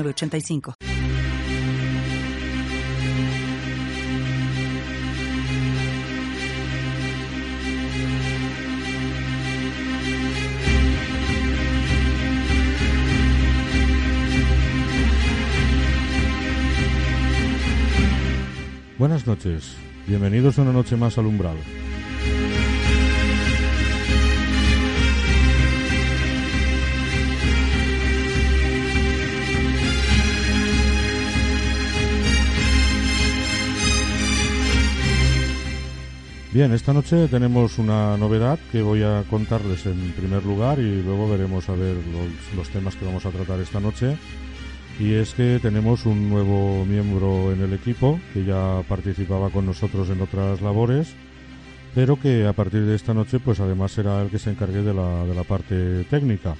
85 Buenas noches, bienvenidos a una noche más al Bien, esta noche tenemos una novedad que voy a contarles en primer lugar y luego veremos a ver los, temas que vamos a tratar esta noche. Y es que tenemos un nuevo miembro en el equipo que ya participaba con nosotros en otras labores, pero que a partir de esta noche pues además será el que se encargue de la, de la parte técnica.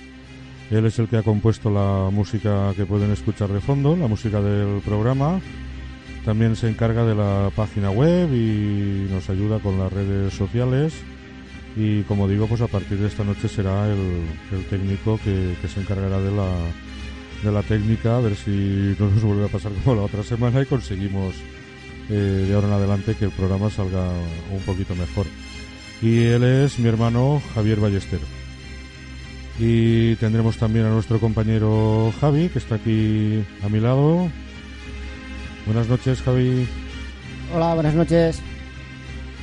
Él es el que ha compuesto la música que pueden escuchar de fondo, la música del programa, también se encarga de la página web y nos ayuda con las redes sociales. Y como digo, pues a partir de esta noche será el, técnico que, se encargará de la, de la técnica, a ver si no nos vuelve a pasar como la otra semana y conseguimos eh, de ahora en adelante que el programa salga un poquito mejor. Y él es mi hermano Javier Ballester. Y tendremos también a nuestro compañero Javi, que está aquí a mi lado. Buenas noches, Javi. Hola, buenas noches.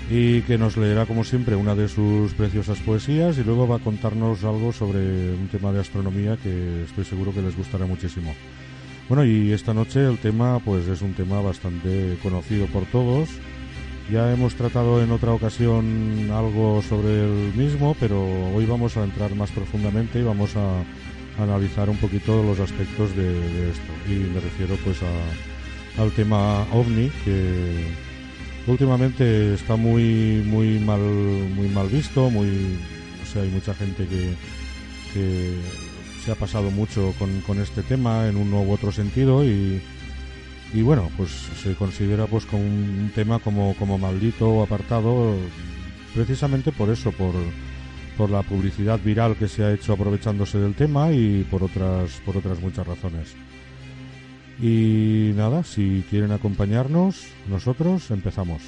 Y que nos leerá, como siempre, una de sus preciosas poesías y luego va a contarnos algo sobre un tema de astronomía que estoy seguro que les gustará muchísimo. Bueno, y esta noche el tema, pues es un tema bastante conocido por todos. Ya hemos tratado en otra ocasión algo sobre el mismo, pero hoy vamos a entrar más profundamente y vamos a analizar un poquito los aspectos de, de esto. Y me refiero pues a, al tema ovni que últimamente está muy muy mal muy mal visto muy o sea hay mucha gente que, se ha pasado mucho con, este tema en un u otro sentido y, y bueno pues se considera pues como un tema como como maldito o apartado precisamente por eso por por la publicidad viral que se ha hecho aprovechándose del tema y por otras por otras muchas razones. Y nada, si quieren acompañarnos, nosotros empezamos.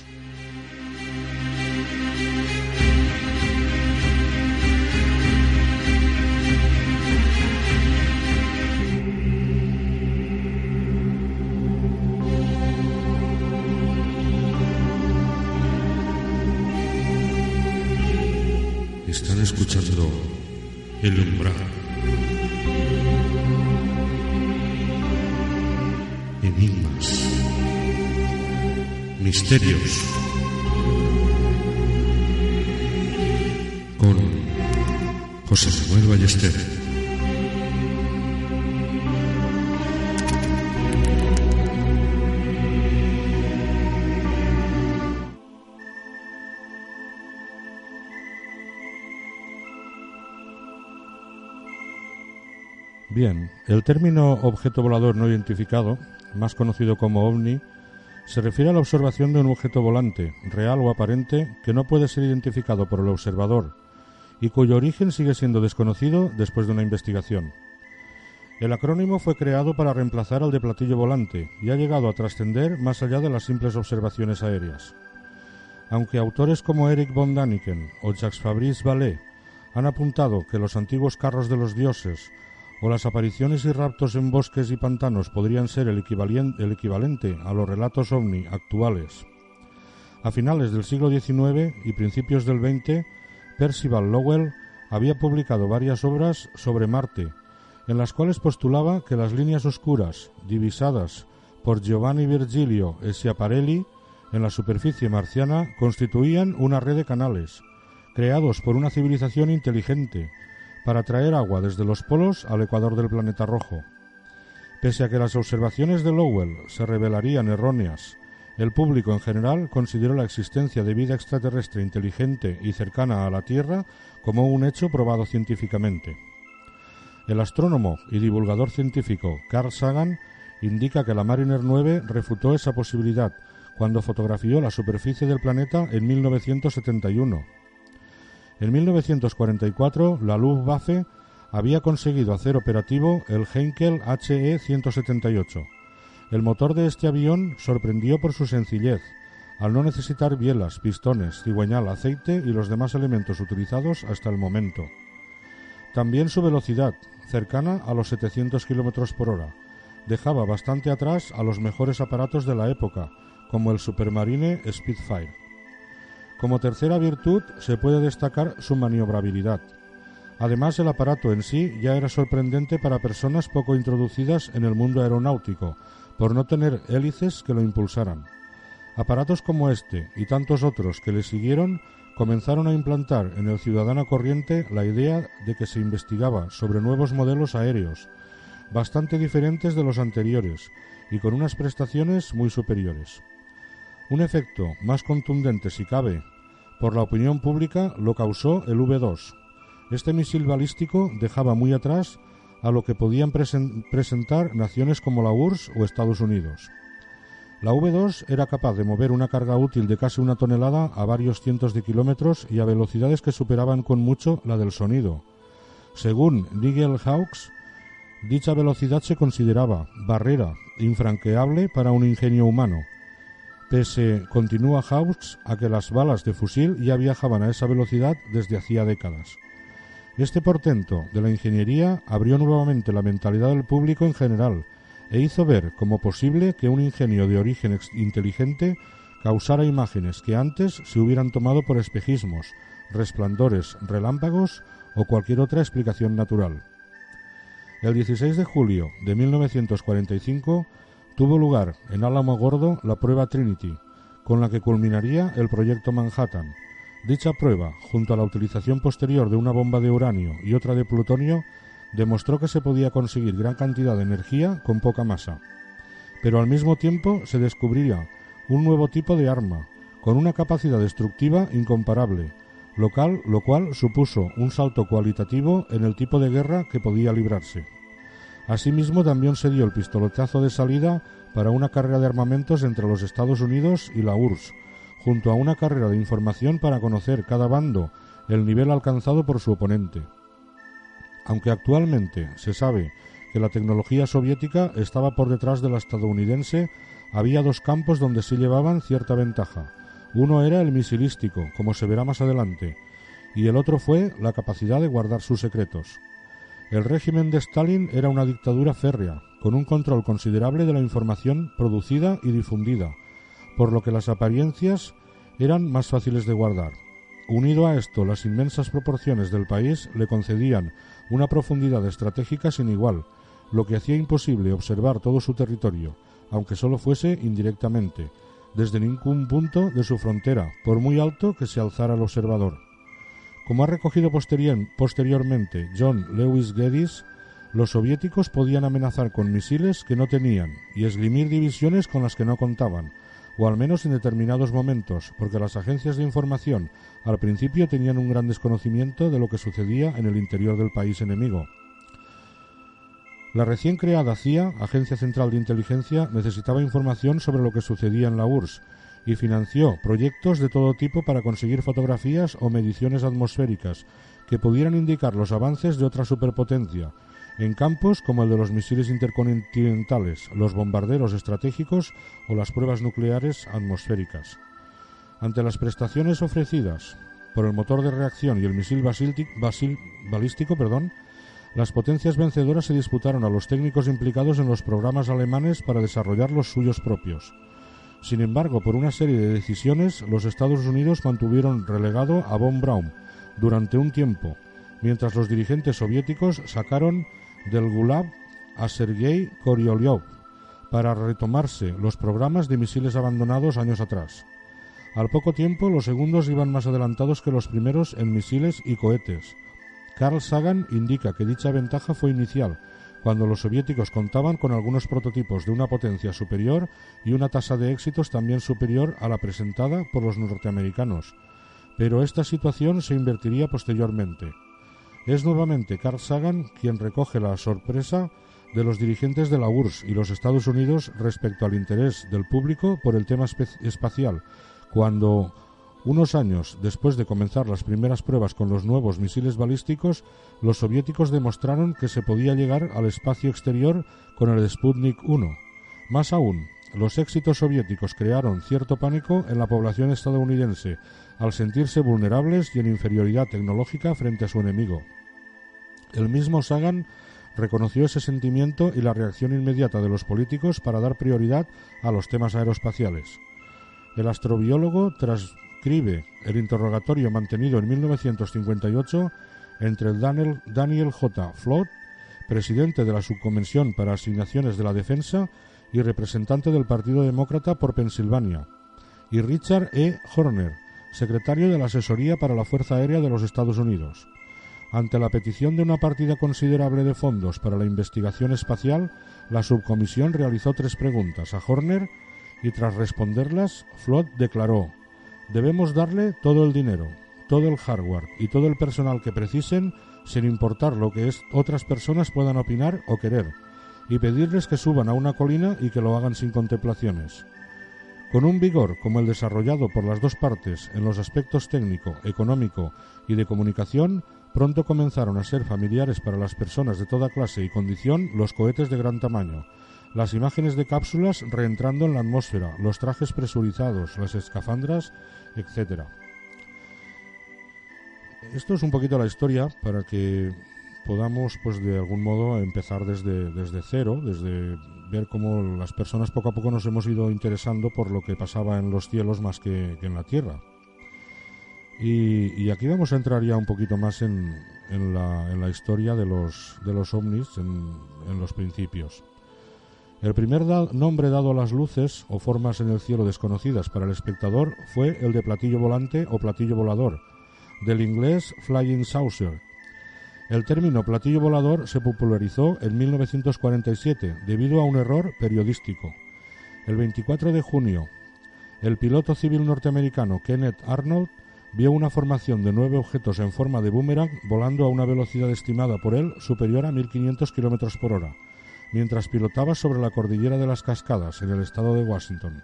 Están escuchando el umbral. Misterios, con José Manuel. Bien, el término objeto volador no identificado más conocido como ovni, se refiere a la observación de un objeto volante, real o aparente, que no puede ser identificado por el observador y cuyo origen sigue siendo desconocido después de una investigación. El acrónimo fue creado para reemplazar al de platillo volante y ha llegado a trascender más allá de las simples observaciones aéreas. Aunque autores como Eric von Daniken o Jacques Fabrice Vallée han apuntado que los antiguos carros de los dioses o las apariciones y raptos en bosques y pantanos podrían ser el, equivalente a los relatos ovni actuales. A finales del siglo XIX y principios del XX, Percival Lowell había publicado varias obras sobre Marte, en las cuales postulaba que las líneas oscuras, divisadas por Giovanni Virgilio e Schiaparelli en la superficie marciana, constituían una red de canales, creados por una civilización inteligente, para traer agua desde los polos al ecuador del planeta rojo. Pese a que las observaciones de Lowell se revelarían erróneas, el público en general consideró la existencia de vida extraterrestre inteligente y cercana a la Tierra como un hecho probado científicamente. El astrónomo y divulgador científico Carl Sagan indica que la Mariner 9 refutó esa posibilidad cuando fotografió la superficie del planeta en 1971. En 1944, la Luftwaffe había conseguido hacer operativo el Heinkel HE-178. El motor de este avión sorprendió por su sencillez, al no necesitar bielas, pistones, cigüeñal, aceite y los demás elementos utilizados hasta el momento. También su velocidad, cercana a los 700 km por hora, dejaba bastante atrás a los mejores aparatos de la época, como el Supermarine Spitfire. Como tercera virtud se puede destacar su maniobrabilidad. Además, el aparato en sí ya era sorprendente para personas poco introducidas en el mundo aeronáutico, por no tener hélices que lo impulsaran. Aparatos como este y tantos otros que le siguieron comenzaron a implantar en el ciudadano corriente la idea de que se investigaba sobre nuevos modelos aéreos, bastante diferentes de los anteriores y con unas prestaciones muy superiores. Un efecto más contundente, si cabe, por la opinión pública lo causó el V-2, este misil balístico dejaba muy atrás a lo que podían presentar naciones como la URSS o Estados Unidos. La V2 era capaz de mover una carga útil de casi una tonelada a varios cientos de kilómetros y a velocidades que superaban con mucho la del sonido. Según Nigel Hawks, dicha velocidad se consideraba barrera infranqueable para un ingenio humano. Pese, continúa Hawks, a que las balas de fusil ya viajaban a esa velocidad desde hacía décadas. Este portento de la ingeniería abrió nuevamente la mentalidad del público en general e hizo ver como posible que un ingenio de origen inteligente causara imágenes que antes se hubieran tomado por espejismos, resplandores, relámpagos o cualquier otra explicación natural. El 16 de julio de 1945 tuvo lugar en Álamo Gordo la prueba Trinity, con la que culminaría el proyecto Manhattan, Dicha prueba, junto a la utilización posterior de una bomba de uranio y otra de plutonio, demostró que se podía conseguir gran cantidad de energía con poca masa. Pero al mismo tiempo se descubría un nuevo tipo de arma, con una capacidad destructiva incomparable, local, lo cual supuso un salto cualitativo en el tipo de guerra que podía librarse. Asimismo, también se dio el pistoletazo de salida para una carrera de armamentos entre los Estados Unidos y la URSS, junto a una carrera de información para conocer cada bando el nivel alcanzado por su oponente. Aunque actualmente se sabe que la tecnología soviética estaba por detrás de la estadounidense, había dos campos donde sí llevaban cierta ventaja. Uno era el misilístico, como se verá más adelante, y el otro fue la capacidad de guardar sus secretos. El régimen de Stalin era una dictadura férrea, con un control considerable de la información producida y difundida, por lo que las apariencias eran más fáciles de guardar. Unido a esto, las inmensas proporciones del país le concedían una profundidad estratégica sin igual, lo que hacía imposible observar todo su territorio, aunque solo fuese indirectamente, desde ningún punto de su frontera, por muy alto que se alzara el observador. Como ha recogido posteriormente John Lewis Geddes, los soviéticos podían amenazar con misiles que no tenían y esgrimir divisiones con las que no contaban, o al menos en determinados momentos, porque las agencias de información al principio tenían un gran desconocimiento de lo que sucedía en el interior del país enemigo. La recién creada CIA, Agencia Central de Inteligencia, necesitaba información sobre lo que sucedía en la URSS y financió proyectos de todo tipo para conseguir fotografías o mediciones atmosféricas que pudieran indicar los avances de otra superpotencia, en campos como el de los misiles intercontinentales, los bombarderos estratégicos o las pruebas nucleares atmosféricas. Ante las prestaciones ofrecidas por el motor de reacción y el misil balístico, perdón, las potencias vencedoras se disputaron a los técnicos implicados en los programas alemanes para desarrollar los suyos propios. Sin embargo, por una serie de decisiones, los Estados Unidos mantuvieron relegado a von Braun durante un tiempo, mientras los dirigentes soviéticos sacaron del Gulag a Sergei Koryolyov para retomarse los programas de misiles abandonados años atrás. Al poco tiempo, los segundos iban más adelantados que los primeros en misiles y cohetes. Carl Sagan indica que dicha ventaja fue inicial, cuando los soviéticos contaban con algunos prototipos de una potencia superior y una tasa de éxitos también superior a la presentada por los norteamericanos. Pero esta situación se invertiría posteriormente. Es nuevamente Carl Sagan quien recoge la sorpresa de los dirigentes de la URSS y los Estados Unidos respecto al interés del público por el tema espacial, cuando unos años después de comenzar las primeras pruebas con los nuevos misiles balísticos, los soviéticos demostraron que se podía llegar al espacio exterior con el Sputnik 1. Más aún, los éxitos soviéticos crearon cierto pánico en la población estadounidense al sentirse vulnerables y en inferioridad tecnológica frente a su enemigo. El mismo Sagan reconoció ese sentimiento y la reacción inmediata de los políticos para dar prioridad a los temas aeroespaciales. El astrobiólogo, tras escribe el interrogatorio mantenido en 1958 entre Daniel, Daniel J. Flood, presidente de la Subconvención para Asignaciones de la Defensa y representante del Partido Demócrata por Pensilvania, y Richard E. Horner, secretario de la Asesoría para la Fuerza Aérea de los Estados Unidos. Ante la petición de una partida considerable de fondos para la investigación espacial, la subcomisión realizó tres preguntas a Horner y tras responderlas, Flood declaró Debemos darle todo el dinero, todo el hardware y todo el personal que precisen sin importar lo que otras personas puedan opinar o querer, y pedirles que suban a una colina y que lo hagan sin contemplaciones. Con un vigor como el desarrollado por las dos partes en los aspectos técnico, económico y de comunicación, pronto comenzaron a ser familiares para las personas de toda clase y condición los cohetes de gran tamaño, las imágenes de cápsulas reentrando en la atmósfera, los trajes presurizados, las escafandras, etc. Esto es un poquito la historia para que podamos, pues de algún modo, empezar desde, desde cero, desde ver cómo las personas poco a poco nos hemos ido interesando por lo que pasaba en los cielos más que, en la tierra. Y, aquí vamos a entrar ya un poquito más en, en, la, en la, historia de los, de los ovnis, en, en los principios. El primer nombre dado a las luces o formas en el cielo desconocidas para el espectador fue el de platillo volante o platillo volador, del inglés Flying Saucer. El término platillo volador se popularizó en 1947 debido a un error periodístico. El 24 de junio, el piloto civil norteamericano Kenneth Arnold vio una formación de nueve objetos en forma de boomerang volando a una velocidad estimada por él superior a 1.500 km por hora mientras pilotaba sobre la cordillera de las Cascadas, en el estado de Washington.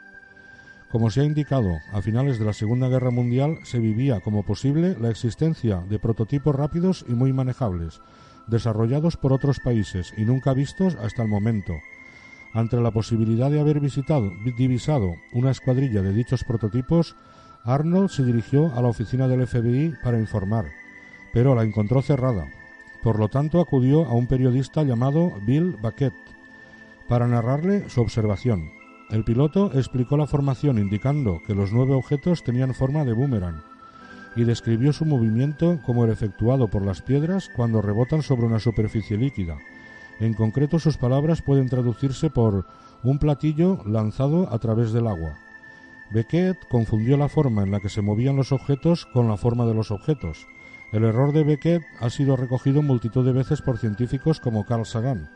Como se ha indicado, a finales de la Segunda Guerra Mundial se vivía como posible la existencia de prototipos rápidos y muy manejables, desarrollados por otros países y nunca vistos hasta el momento. Ante la posibilidad de haber visitado, divisado una escuadrilla de dichos prototipos, Arnold se dirigió a la oficina del FBI para informar, pero la encontró cerrada, por lo tanto, acudió a un periodista llamado Bill Baquet para narrarle su observación. El piloto explicó la formación indicando que los nueve objetos tenían forma de boomerang y describió su movimiento como el efectuado por las piedras cuando rebotan sobre una superficie líquida. En concreto, sus palabras pueden traducirse por un platillo lanzado a través del agua. Beckett confundió la forma en la que se movían los objetos con la forma de los objetos, el error de Beckett ha sido recogido multitud de veces por científicos como Carl Sagan.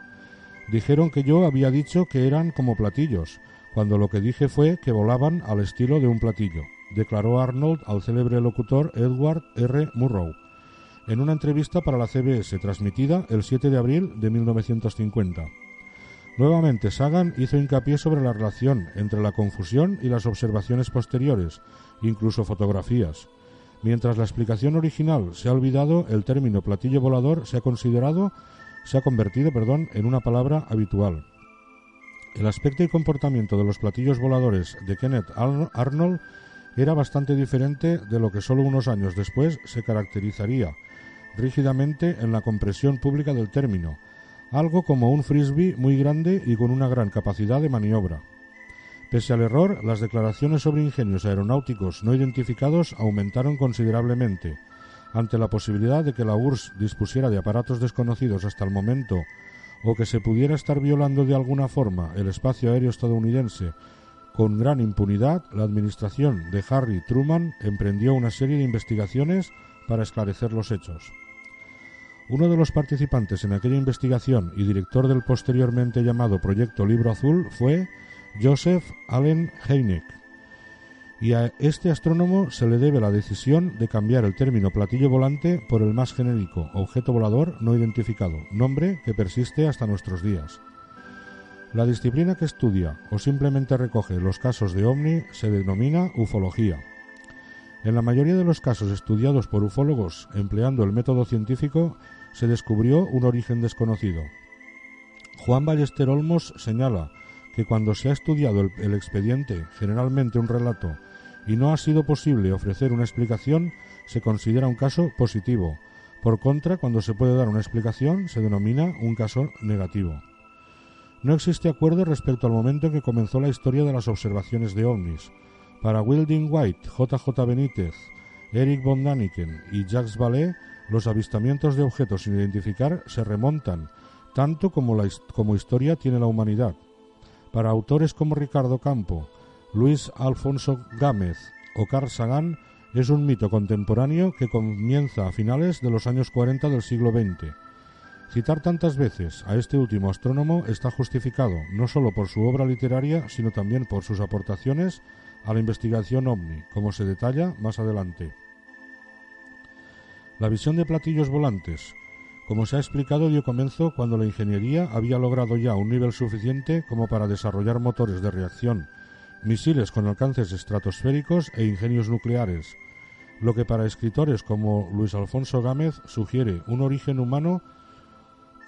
Dijeron que yo había dicho que eran como platillos, cuando lo que dije fue que volaban al estilo de un platillo, declaró Arnold al célebre locutor Edward R. Murrow en una entrevista para la CBS transmitida el 7 de abril de 1950. Nuevamente, Sagan hizo hincapié sobre la relación entre la confusión y las observaciones posteriores, incluso fotografías. Mientras la explicación original se ha olvidado, el término platillo volador se ha considerado, se ha convertido, perdón, en una palabra habitual. El aspecto y comportamiento de los platillos voladores de Kenneth Arnold era bastante diferente de lo que solo unos años después se caracterizaría rígidamente en la compresión pública del término, algo como un frisbee muy grande y con una gran capacidad de maniobra. Pese al error, las declaraciones sobre ingenios aeronáuticos no identificados aumentaron considerablemente. Ante la posibilidad de que la URSS dispusiera de aparatos desconocidos hasta el momento o que se pudiera estar violando de alguna forma el espacio aéreo estadounidense con gran impunidad, la administración de Harry Truman emprendió una serie de investigaciones para esclarecer los hechos. Uno de los participantes en aquella investigación y director del posteriormente llamado Proyecto Libro Azul fue Joseph Allen Hynek. Y a este astrónomo se le debe la decisión de cambiar el término platillo volante por el más genérico objeto volador no identificado, nombre que persiste hasta nuestros días. La disciplina que estudia o simplemente recoge los casos de ovni se denomina ufología. En la mayoría de los casos estudiados por ufólogos empleando el método científico, se descubrió un origen desconocido. Juan Ballester Olmos señala que cuando se ha estudiado el, expediente, generalmente un relato, y no ha sido posible ofrecer una explicación, se considera un caso positivo. Por contra, cuando se puede dar una explicación, se denomina un caso negativo. No existe acuerdo respecto al momento en que comenzó la historia de las observaciones de ovnis. Para Wilding White, JJ Benítez, Eric von Daniken y Jacques Vallée, los avistamientos de objetos sin identificar se remontan, tanto como, la, como historia tiene la humanidad. Para autores como Ricardo Campo, Luis Alfonso Gámez o Carl Sagan, es un mito contemporáneo que comienza a finales de los años 40 del siglo XX. Citar tantas veces a este último astrónomo está justificado no solo por su obra literaria, sino también por sus aportaciones a la investigación ovni, como se detalla más adelante. La visión de platillos volantes, como se ha explicado, dio comienzo cuando la ingeniería había logrado ya un nivel suficiente como para desarrollar motores de reacción, misiles con alcances estratosféricos e ingenios nucleares, lo que para escritores como Luis Alfonso Gámez sugiere un origen humano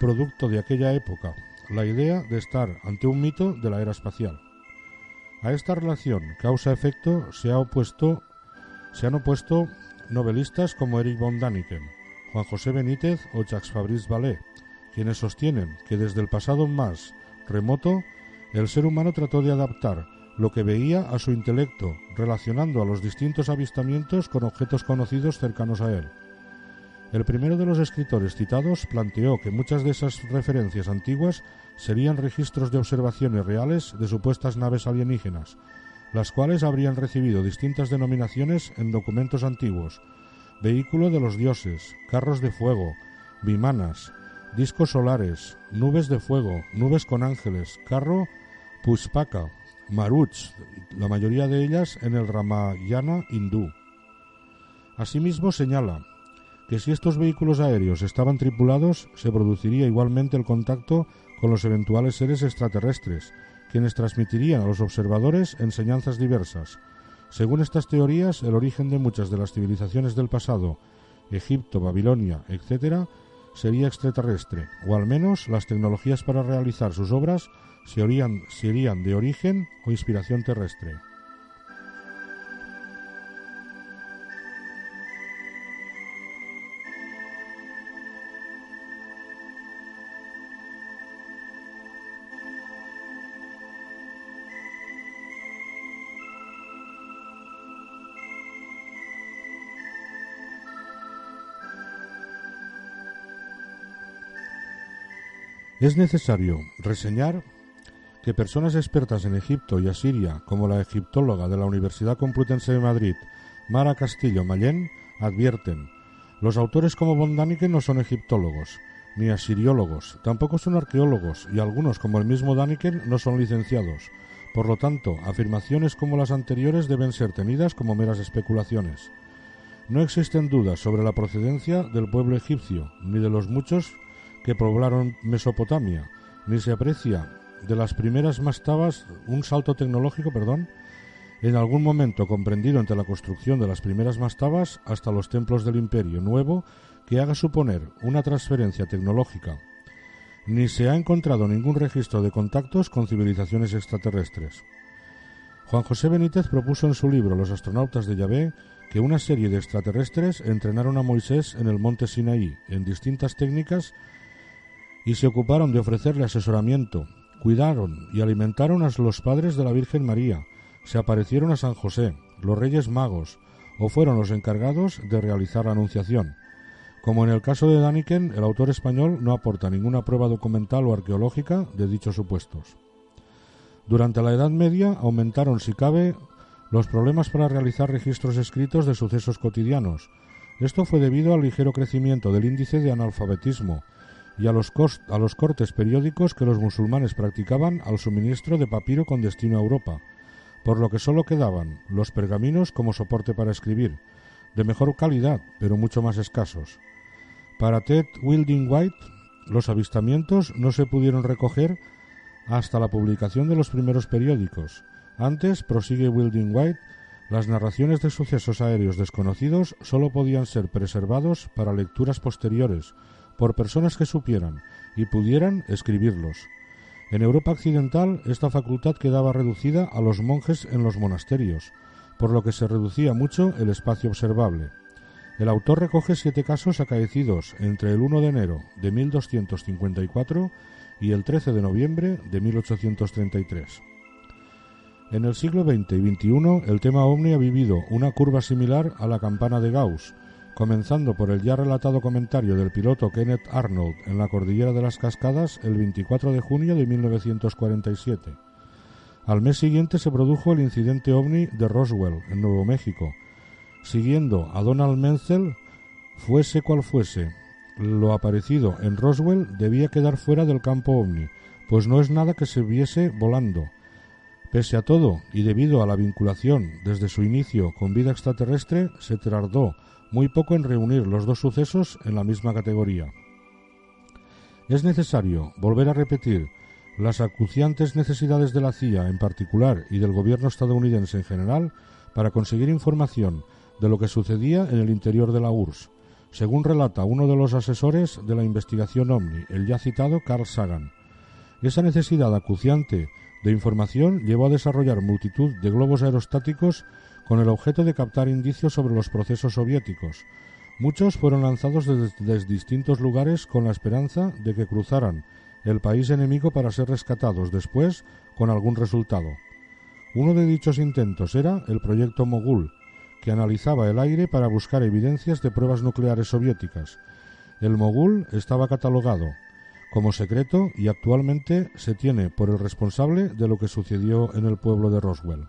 producto de aquella época, la idea de estar ante un mito de la era espacial. A esta relación causa-efecto se, ha opuesto, se han opuesto novelistas como Eric von Daniken, Juan José Benítez o Jacques Fabrice Vallée, quienes sostienen que desde el pasado más remoto el ser humano trató de adaptar lo que veía a su intelecto, relacionando a los distintos avistamientos con objetos conocidos cercanos a él. El primero de los escritores citados planteó que muchas de esas referencias antiguas serían registros de observaciones reales de supuestas naves alienígenas, las cuales habrían recibido distintas denominaciones en documentos antiguos, vehículo de los dioses, carros de fuego, vimanas, discos solares, nubes de fuego, nubes con ángeles, carro Puspaka, Maruch, la mayoría de ellas en el Ramayana hindú. Asimismo señala que si estos vehículos aéreos estaban tripulados, se produciría igualmente el contacto con los eventuales seres extraterrestres, quienes transmitirían a los observadores enseñanzas diversas. Según estas teorías, el origen de muchas de las civilizaciones del pasado, Egipto, Babilonia, etc., sería extraterrestre, o al menos las tecnologías para realizar sus obras serían, de origen o inspiración terrestre. Es necesario reseñar que personas expertas en Egipto y Asiria, como la egiptóloga de la Universidad Complutense de Madrid, Mara Castillo Mayén, advierten los autores como von Daniken no son egiptólogos, ni asiriólogos, tampoco son arqueólogos y algunos como el mismo Daniken no son licenciados. Por lo tanto, afirmaciones como las anteriores deben ser tenidas como meras especulaciones. No existen dudas sobre la procedencia del pueblo egipcio, ni de los muchos que poblaron Mesopotamia, ni se aprecia de las primeras mastabas un salto tecnológico, perdón, en algún momento comprendido entre la construcción de las primeras mastabas hasta los templos del Imperio Nuevo que haga suponer una transferencia tecnológica. Ni se ha encontrado ningún registro de contactos con civilizaciones extraterrestres. Juan José Benítez propuso en su libro Los astronautas de Yahvé que una serie de extraterrestres entrenaron a Moisés en el monte Sinaí en distintas técnicas y se ocuparon de ofrecerle asesoramiento, cuidaron y alimentaron a los padres de la Virgen María, se aparecieron a San José, los Reyes Magos, o fueron los encargados de realizar la Anunciación. Como en el caso de Daniken, el autor español no aporta ninguna prueba documental o arqueológica de dichos supuestos. Durante la Edad Media aumentaron, si cabe, los problemas para realizar registros escritos de sucesos cotidianos, Esto fue debido al ligero crecimiento del índice de analfabetismo y a los, cortes periódicos que los musulmanes practicaban al suministro de papiro con destino a Europa, por lo que sólo quedaban los pergaminos como soporte para escribir, de mejor calidad, pero mucho más escasos. Para Ted Wilding White, los avistamientos no se pudieron recoger hasta la publicación de los primeros periódicos. Antes, prosigue Wilding White, las narraciones de sucesos aéreos desconocidos sólo podían ser preservados para lecturas posteriores por personas que supieran y pudieran escribirlos. En Europa occidental esta facultad quedaba reducida a los monjes en los monasterios, por lo que se reducía mucho el espacio observable. El autor recoge siete casos acaecidos entre el 1 de enero de 1254 y el 13 de noviembre de 1833. En el siglo XX y XXI el tema ovni ha vivido una curva similar a la campana de Gauss, comenzando por el ya relatado comentario del piloto Kenneth Arnold en la cordillera de las Cascadas el 24 de junio de 1947. Al mes siguiente se produjo el incidente ovni de Roswell, en Nuevo México. Siguiendo a Donald Menzel, fuese cual fuese, lo aparecido en Roswell debía quedar fuera del campo ovni, pues no es nada que se viese volando. Pese a todo, y debido a la vinculación desde su inicio con vida extraterrestre, se tardó muy poco en reunir los dos sucesos en la misma categoría. Es necesario volver a repetir las acuciantes necesidades de la CIA en particular y del gobierno estadounidense en general para conseguir información de lo que sucedía en el interior de la URSS, según relata uno de los asesores de la investigación OVNI, el ya citado Carl Sagan. Esa necesidad acuciante de información llevó a desarrollar multitud de globos aerostáticos con el objeto de captar indicios sobre los procesos soviéticos. Muchos fueron lanzados desde, distintos lugares con la esperanza de que cruzaran el país enemigo para ser rescatados después con algún resultado. Uno de dichos intentos era el proyecto Mogul, que analizaba el aire para buscar evidencias de pruebas nucleares soviéticas. El Mogul estaba catalogado como secreto y actualmente se tiene por el responsable de lo que sucedió en el pueblo de Roswell.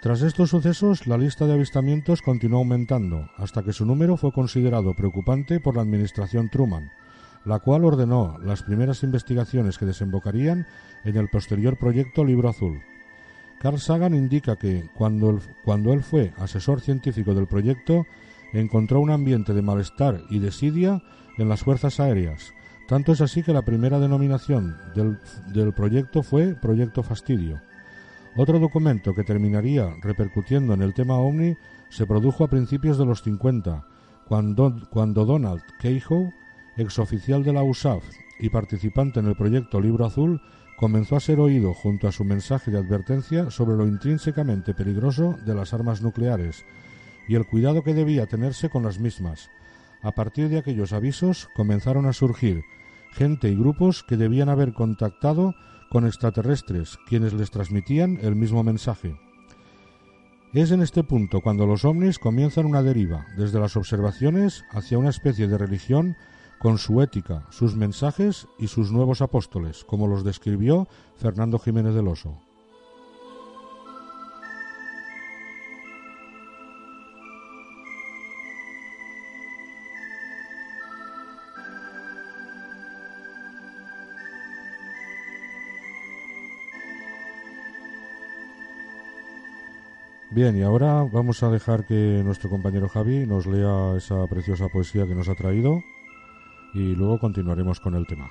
Tras estos sucesos, la lista de avistamientos continuó aumentando, hasta que su número fue considerado preocupante por la administración Truman, la cual ordenó las primeras investigaciones que desembocarían en el posterior proyecto Libro Azul. Carl Sagan indica que, cuando, él fue asesor científico del proyecto, encontró un ambiente de malestar y desidia en las fuerzas aéreas. Tanto es así que la primera denominación del proyecto fue Proyecto Fastidio. Otro documento que terminaría repercutiendo en el tema OVNI se produjo a principios de los 50, cuando, cuando Donald Keyhoe, exoficial de la USAF y participante en el proyecto Libro Azul, comenzó a ser oído junto a su mensaje de advertencia sobre lo intrínsecamente peligroso de las armas nucleares y el cuidado que debía tenerse con las mismas. A partir de aquellos avisos comenzaron a surgir gente y grupos que debían haber contactado con extraterrestres, quienes les transmitían el mismo mensaje. Es en este punto cuando los ovnis comienzan una deriva, desde las observaciones hacia una especie de religión con su ética, sus mensajes y sus nuevos apóstoles, como los describió Fernando Jiménez del Oso. Bien, y ahora vamos a dejar que nuestro compañero Javi nos lea esa preciosa poesía que nos ha traído y luego continuaremos con el tema.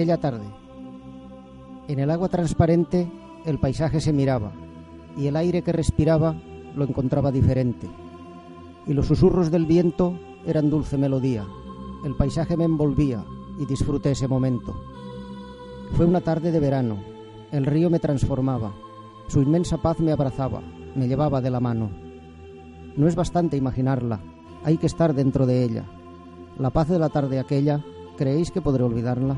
Aquella tarde. En el agua transparente el paisaje se miraba y el aire que respiraba lo encontraba diferente. Y los susurros del viento eran dulce melodía. El paisaje me envolvía y disfruté ese momento. Fue una tarde de verano. El río me transformaba. Su inmensa paz me abrazaba, me llevaba de la mano. No es bastante imaginarla, hay que estar dentro de ella. La paz de la tarde aquella, ¿creéis que podré olvidarla?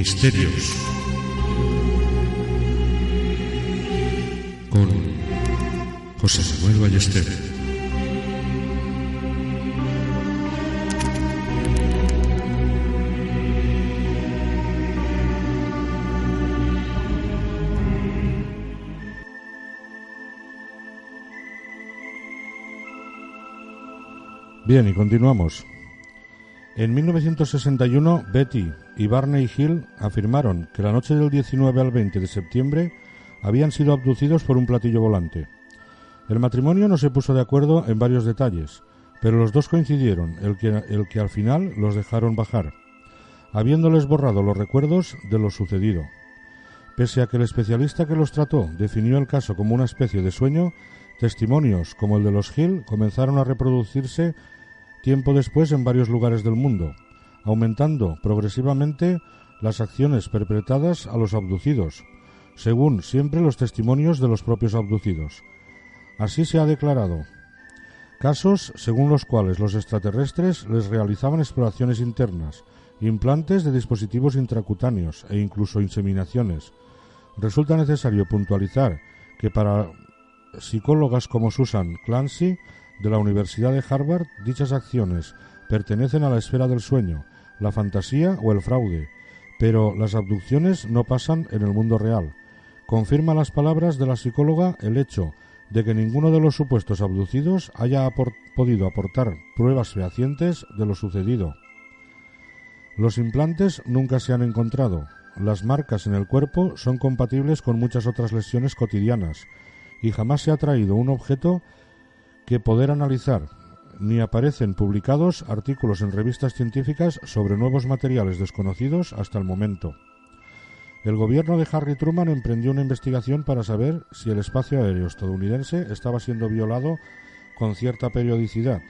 Misterios. Con José Manuel Ballester. Bien, y continuamos. En 1961, Betty y Barney Hill afirmaron que la noche del 19 al 20 de septiembre habían sido abducidos por un platillo volante. El matrimonio no se puso de acuerdo en varios detalles, pero los dos coincidieron el que, el que al final los dejaron bajar, habiéndoles borrado los recuerdos de lo sucedido. Pese a que el especialista que los trató definió el caso como una especie de sueño, testimonios como el de los Hill comenzaron a reproducirse tiempo después en varios lugares del mundo, aumentando progresivamente las acciones perpetradas a los abducidos, según siempre los testimonios de los propios abducidos. Así se ha declarado. Casos según los cuales los extraterrestres les realizaban exploraciones internas, implantes de dispositivos intracutáneos e incluso inseminaciones. Resulta necesario puntualizar que para psicólogas como Susan Clancy de la Universidad de Harvard, dichas acciones pertenecen a la esfera del sueño, la fantasía o el fraude, pero las abducciones no pasan en el mundo real. Confirma las palabras de la psicóloga el hecho de que ninguno de los supuestos abducidos haya podido aportar pruebas fehacientes de lo sucedido. Los implantes nunca se han encontrado. Las marcas en el cuerpo son compatibles con muchas otras lesiones cotidianas y jamás se ha traído un objeto que poder analizar, ni aparecen publicados artículos en revistas científicas sobre nuevos materiales desconocidos hasta el momento. El gobierno de Harry Truman emprendió una investigación para saber si el espacio aéreo estadounidense estaba siendo violado con cierta periodicidad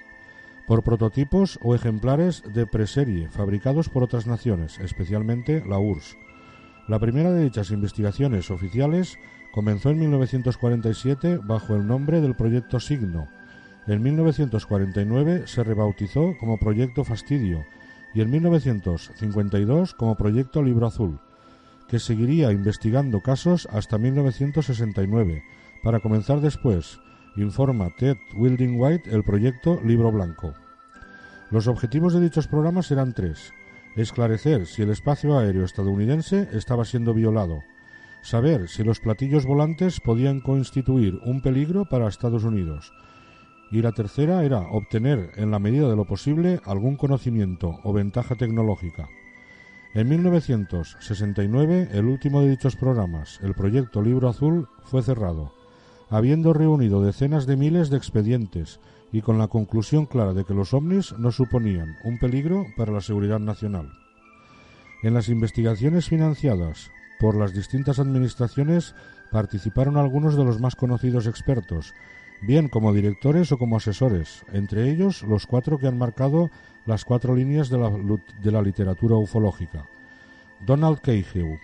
por prototipos o ejemplares de preserie fabricados por otras naciones, especialmente la URSS. La primera de dichas investigaciones oficiales comenzó en 1947 bajo el nombre del Proyecto Signo, en 1949 se rebautizó como Proyecto Fastidio y en 1952 como Proyecto Libro Azul, que seguiría investigando casos hasta 1969, para comenzar después, informa Ted Wilding White, el proyecto Libro Blanco. Los objetivos de dichos programas eran tres. Esclarecer si el espacio aéreo estadounidense estaba siendo violado. Saber si los platillos volantes podían constituir un peligro para Estados Unidos y la tercera era obtener, en la medida de lo posible, algún conocimiento o ventaja tecnológica. En 1969, el último de dichos programas, el proyecto Libro Azul, fue cerrado, habiendo reunido decenas de miles de expedientes y con la conclusión clara de que los ovnis no suponían un peligro para la seguridad nacional. En las investigaciones financiadas por las distintas administraciones participaron algunos de los más conocidos expertos, bien como directores o como asesores, entre ellos los cuatro que han marcado las cuatro líneas de la, de la literatura ufológica. Donald Cahill,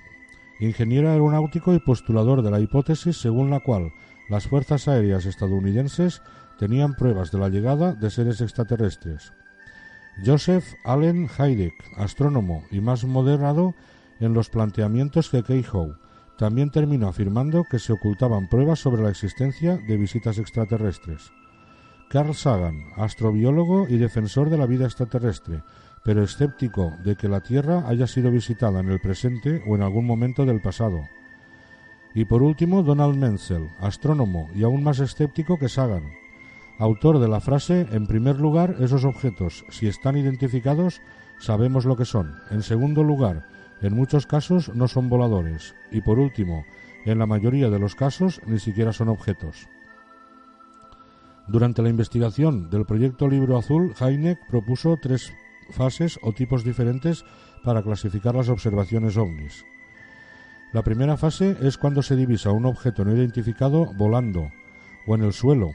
ingeniero aeronáutico y postulador de la hipótesis según la cual las fuerzas aéreas estadounidenses tenían pruebas de la llegada de seres extraterrestres. Joseph Allen Hynek, astrónomo y más moderado en los planteamientos que Cahill, también terminó afirmando que se ocultaban pruebas sobre la existencia de visitas extraterrestres. Carl Sagan, astrobiólogo y defensor de la vida extraterrestre, pero escéptico de que la Tierra haya sido visitada en el presente o en algún momento del pasado. Y por último, Donald Menzel, astrónomo y aún más escéptico que Sagan, autor de la frase En primer lugar, esos objetos, si están identificados, sabemos lo que son. En segundo lugar, en muchos casos no son voladores. Y por último, en la mayoría de los casos ni siquiera son objetos. Durante la investigación del proyecto Libro Azul, Heineck propuso tres fases o tipos diferentes para clasificar las observaciones ovnis. La primera fase es cuando se divisa un objeto no identificado volando o en el suelo.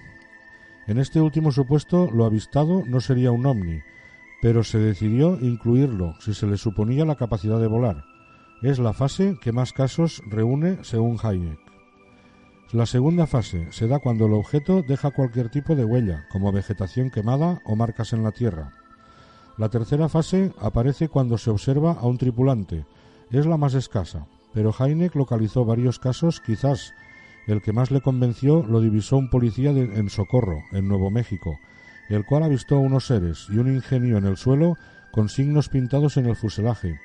En este último supuesto, lo avistado no sería un ovni, pero se decidió incluirlo si se le suponía la capacidad de volar. Es la fase que más casos reúne según Hayek. La segunda fase se da cuando el objeto deja cualquier tipo de huella, como vegetación quemada o marcas en la tierra. La tercera fase aparece cuando se observa a un tripulante. Es la más escasa, pero Heineck localizó varios casos, quizás el que más le convenció lo divisó un policía en Socorro, en Nuevo México, el cual avistó unos seres y un ingenio en el suelo con signos pintados en el fuselaje.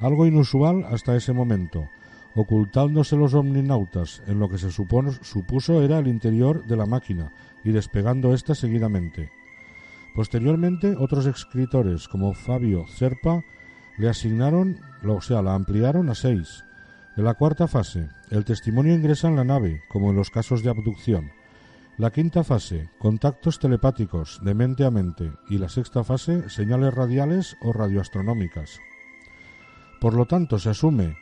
Algo inusual hasta ese momento, ocultándose los omninautas en lo que se supuso era el interior de la máquina y despegando ésta seguidamente. Posteriormente, otros escritores como Fabio Serpa le asignaron, o sea, la ampliaron a seis. En la cuarta fase, el testimonio ingresa en la nave, como en los casos de abducción. La quinta fase, contactos telepáticos de mente a mente, y la sexta fase, señales radiales o radioastronómicas. Por lo tanto, se asume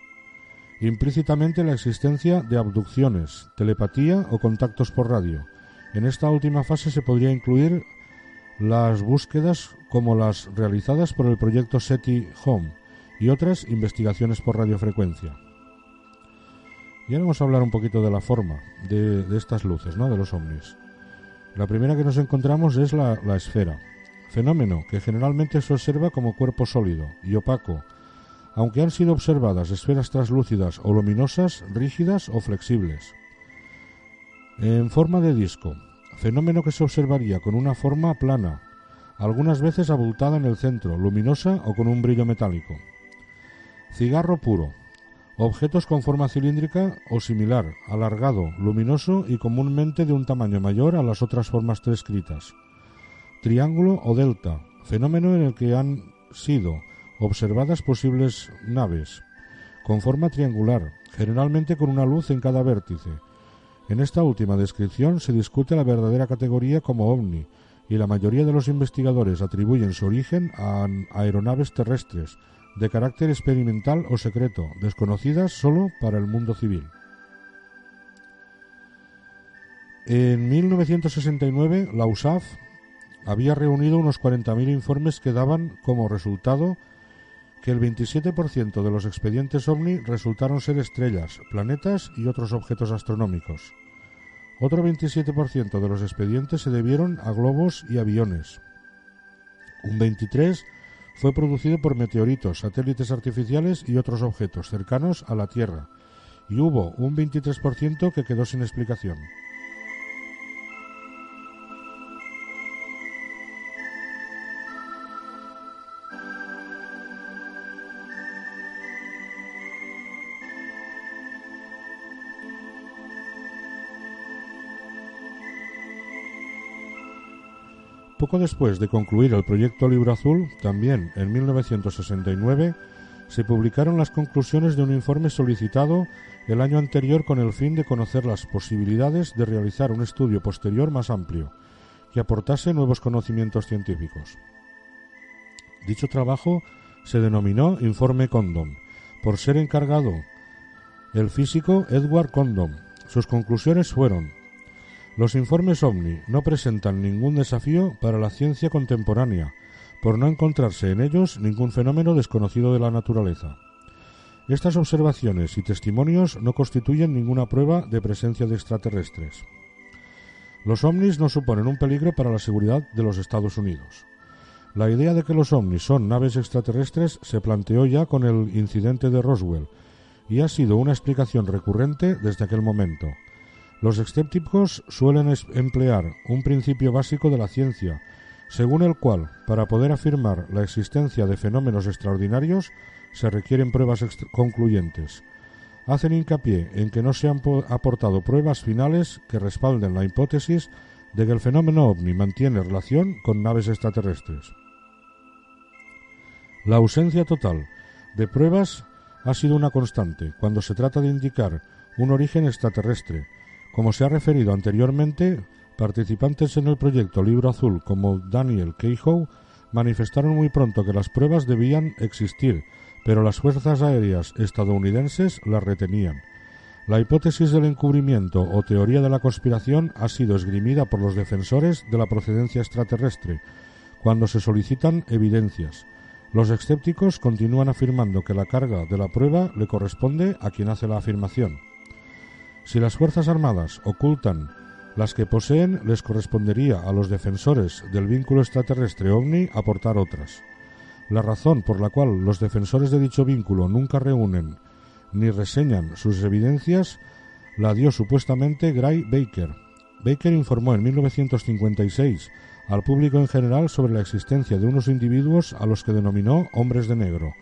implícitamente la existencia de abducciones, telepatía o contactos por radio. En esta última fase se podría incluir las búsquedas como las realizadas por el proyecto SETI Home y otras investigaciones por radiofrecuencia. Y ahora vamos a hablar un poquito de la forma de, estas luces, ¿no? de los ovnis. La primera que nos encontramos es la, la esfera, fenómeno que generalmente se observa como cuerpo sólido y opaco, aunque han sido observadas esferas translúcidas o luminosas, rígidas o flexibles. En forma de disco, fenómeno que se observaría con una forma plana, algunas veces abultada en el centro, luminosa o con un brillo metálico. Cigarro puro, Objetos con forma cilíndrica o similar, alargado, luminoso y comúnmente de un tamaño mayor a las otras formas descritas. Triángulo o delta, fenómeno en el que han sido observadas posibles naves, con forma triangular, generalmente con una luz en cada vértice. En esta última descripción se discute la verdadera categoría como ovni, y la mayoría de los investigadores atribuyen su origen a aeronaves terrestres, de carácter experimental o secreto, desconocidas solo para el mundo civil. En 1969, la USAF había reunido unos 40.000 informes que daban como resultado que el 27% de los expedientes OVNI resultaron ser estrellas, planetas y otros objetos astronómicos. Otro 27% de los expedientes se debieron a globos y aviones. Un 23% fue producido por meteoritos, satélites artificiales y otros objetos cercanos a la Tierra, y hubo un 23% que quedó sin explicación. Poco después de concluir el proyecto Libro Azul, también en 1969, se publicaron las conclusiones de un informe solicitado el año anterior con el fin de conocer las posibilidades de realizar un estudio posterior más amplio, que aportase nuevos conocimientos científicos. Dicho trabajo se denominó Informe Condom, por ser encargado el físico Edward Condom. Sus conclusiones fueron los informes OVNI no presentan ningún desafío para la ciencia contemporánea, por no encontrarse en ellos ningún fenómeno desconocido de la naturaleza. Estas observaciones y testimonios no constituyen ninguna prueba de presencia de extraterrestres. Los ovnis no suponen un peligro para la seguridad de los Estados Unidos. La idea de que los ovnis son naves extraterrestres se planteó ya con el incidente de Roswell y ha sido una explicación recurrente desde aquel momento. Los escépticos suelen emplear un principio básico de la ciencia, según el cual, para poder afirmar la existencia de fenómenos extraordinarios, se requieren pruebas concluyentes. Hacen hincapié en que no se han aportado pruebas finales que respalden la hipótesis de que el fenómeno ovni mantiene relación con naves extraterrestres. La ausencia total de pruebas ha sido una constante cuando se trata de indicar un origen extraterrestre. Como se ha referido anteriormente, participantes en el proyecto Libro Azul como Daniel Keyhoe manifestaron muy pronto que las pruebas debían existir, pero las fuerzas aéreas estadounidenses las retenían. La hipótesis del encubrimiento o teoría de la conspiración ha sido esgrimida por los defensores de la procedencia extraterrestre cuando se solicitan evidencias. Los escépticos continúan afirmando que la carga de la prueba le corresponde a quien hace la afirmación. Si las Fuerzas Armadas ocultan las que poseen, les correspondería a los defensores del vínculo extraterrestre ovni aportar otras. La razón por la cual los defensores de dicho vínculo nunca reúnen ni reseñan sus evidencias la dio supuestamente Gray Baker. Baker informó en 1956 al público en general sobre la existencia de unos individuos a los que denominó hombres de negro,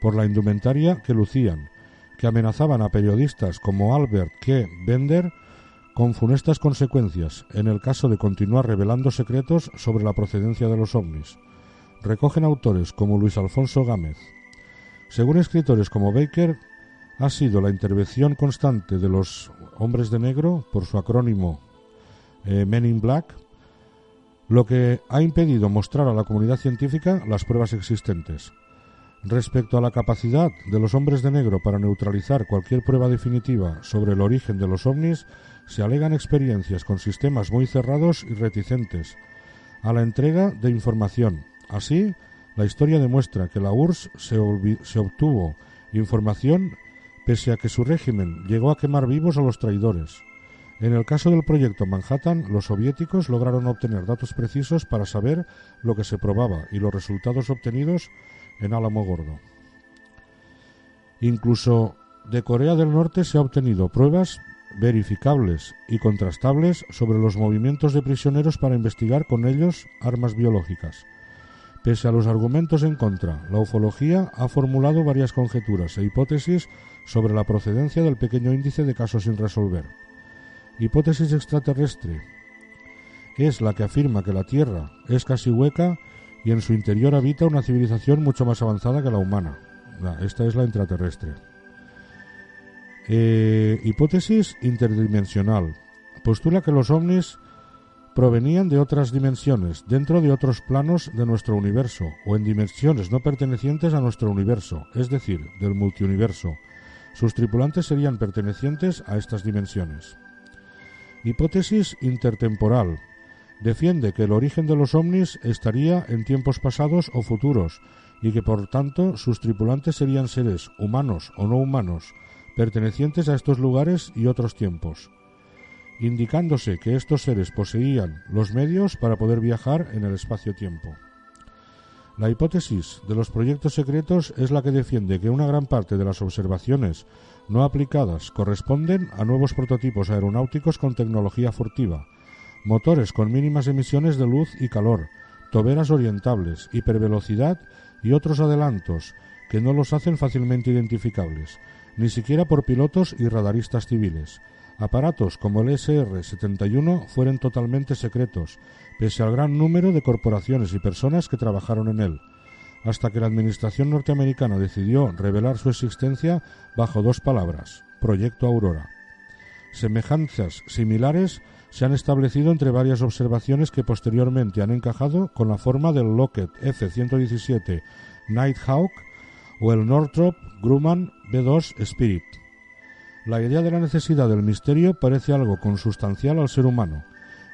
por la indumentaria que lucían, que amenazaban a periodistas como Albert K. Bender con funestas consecuencias en el caso de continuar revelando secretos sobre la procedencia de los ovnis. Recogen autores como Luis Alfonso Gámez. Según escritores como Baker, ha sido la intervención constante de los hombres de negro, por su acrónimo eh, Men in Black, lo que ha impedido mostrar a la comunidad científica las pruebas existentes. Respecto a la capacidad de los hombres de negro para neutralizar cualquier prueba definitiva sobre el origen de los ovnis, se alegan experiencias con sistemas muy cerrados y reticentes a la entrega de información. Así, la historia demuestra que la URSS se, se obtuvo información pese a que su régimen llegó a quemar vivos a los traidores. En el caso del proyecto Manhattan, los soviéticos lograron obtener datos precisos para saber lo que se probaba y los resultados obtenidos en Álamo Gordo. Incluso de Corea del Norte se ha obtenido pruebas verificables y contrastables sobre los movimientos de prisioneros para investigar con ellos armas biológicas. Pese a los argumentos en contra, la ufología ha formulado varias conjeturas e hipótesis sobre la procedencia del pequeño índice de casos sin resolver. Hipótesis extraterrestre es la que afirma que la Tierra es casi hueca y en su interior habita una civilización mucho más avanzada que la humana. Esta es la intraterrestre. Eh, hipótesis interdimensional. Postula que los ovnis provenían de otras dimensiones, dentro de otros planos de nuestro universo, o en dimensiones no pertenecientes a nuestro universo, es decir, del multiuniverso, sus tripulantes serían pertenecientes a estas dimensiones. Hipótesis intertemporal. Defiende que el origen de los ovnis estaría en tiempos pasados o futuros y que por tanto sus tripulantes serían seres humanos o no humanos, pertenecientes a estos lugares y otros tiempos, indicándose que estos seres poseían los medios para poder viajar en el espacio-tiempo. La hipótesis de los proyectos secretos es la que defiende que una gran parte de las observaciones no aplicadas corresponden a nuevos prototipos aeronáuticos con tecnología furtiva, motores con mínimas emisiones de luz y calor, toberas orientables, hipervelocidad y otros adelantos que no los hacen fácilmente identificables, ni siquiera por pilotos y radaristas civiles. Aparatos como el SR-71 fueron totalmente secretos, pese al gran número de corporaciones y personas que trabajaron en él, hasta que la Administración norteamericana decidió revelar su existencia bajo dos palabras, Proyecto Aurora. Semejanzas similares se han establecido entre varias observaciones que posteriormente han encajado con la forma del Lockheed F-117 Nighthawk o el Northrop Grumman B-2 Spirit. La idea de la necesidad del misterio parece algo consustancial al ser humano,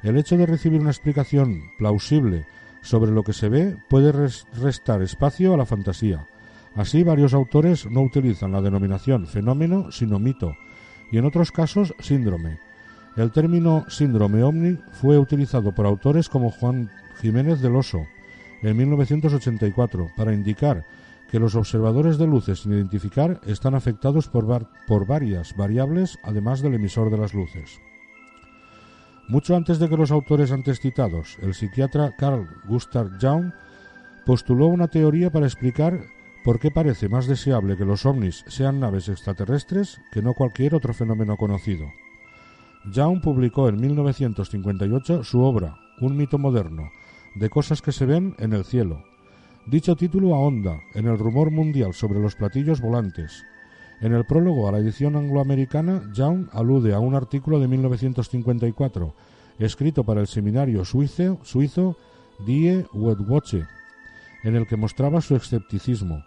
el hecho de recibir una explicación plausible sobre lo que se ve puede restar espacio a la fantasía. Así, varios autores no utilizan la denominación fenómeno sino mito, y en otros casos síndrome. El término síndrome omni fue utilizado por autores como Juan Jiménez del Oso en 1984 para indicar que los observadores de luces sin identificar están afectados por, por varias variables además del emisor de las luces. Mucho antes de que los autores antes citados, el psiquiatra Carl Gustav Jung postuló una teoría para explicar por qué parece más deseable que los ovnis sean naves extraterrestres que no cualquier otro fenómeno conocido. Jung publicó en 1958 su obra Un mito moderno, de cosas que se ven en el cielo, Dicho título ahonda en el rumor mundial sobre los platillos volantes. En el prólogo a la edición angloamericana, Young alude a un artículo de 1954, escrito para el seminario suizo, Die Wetwatche, en el que mostraba su escepticismo.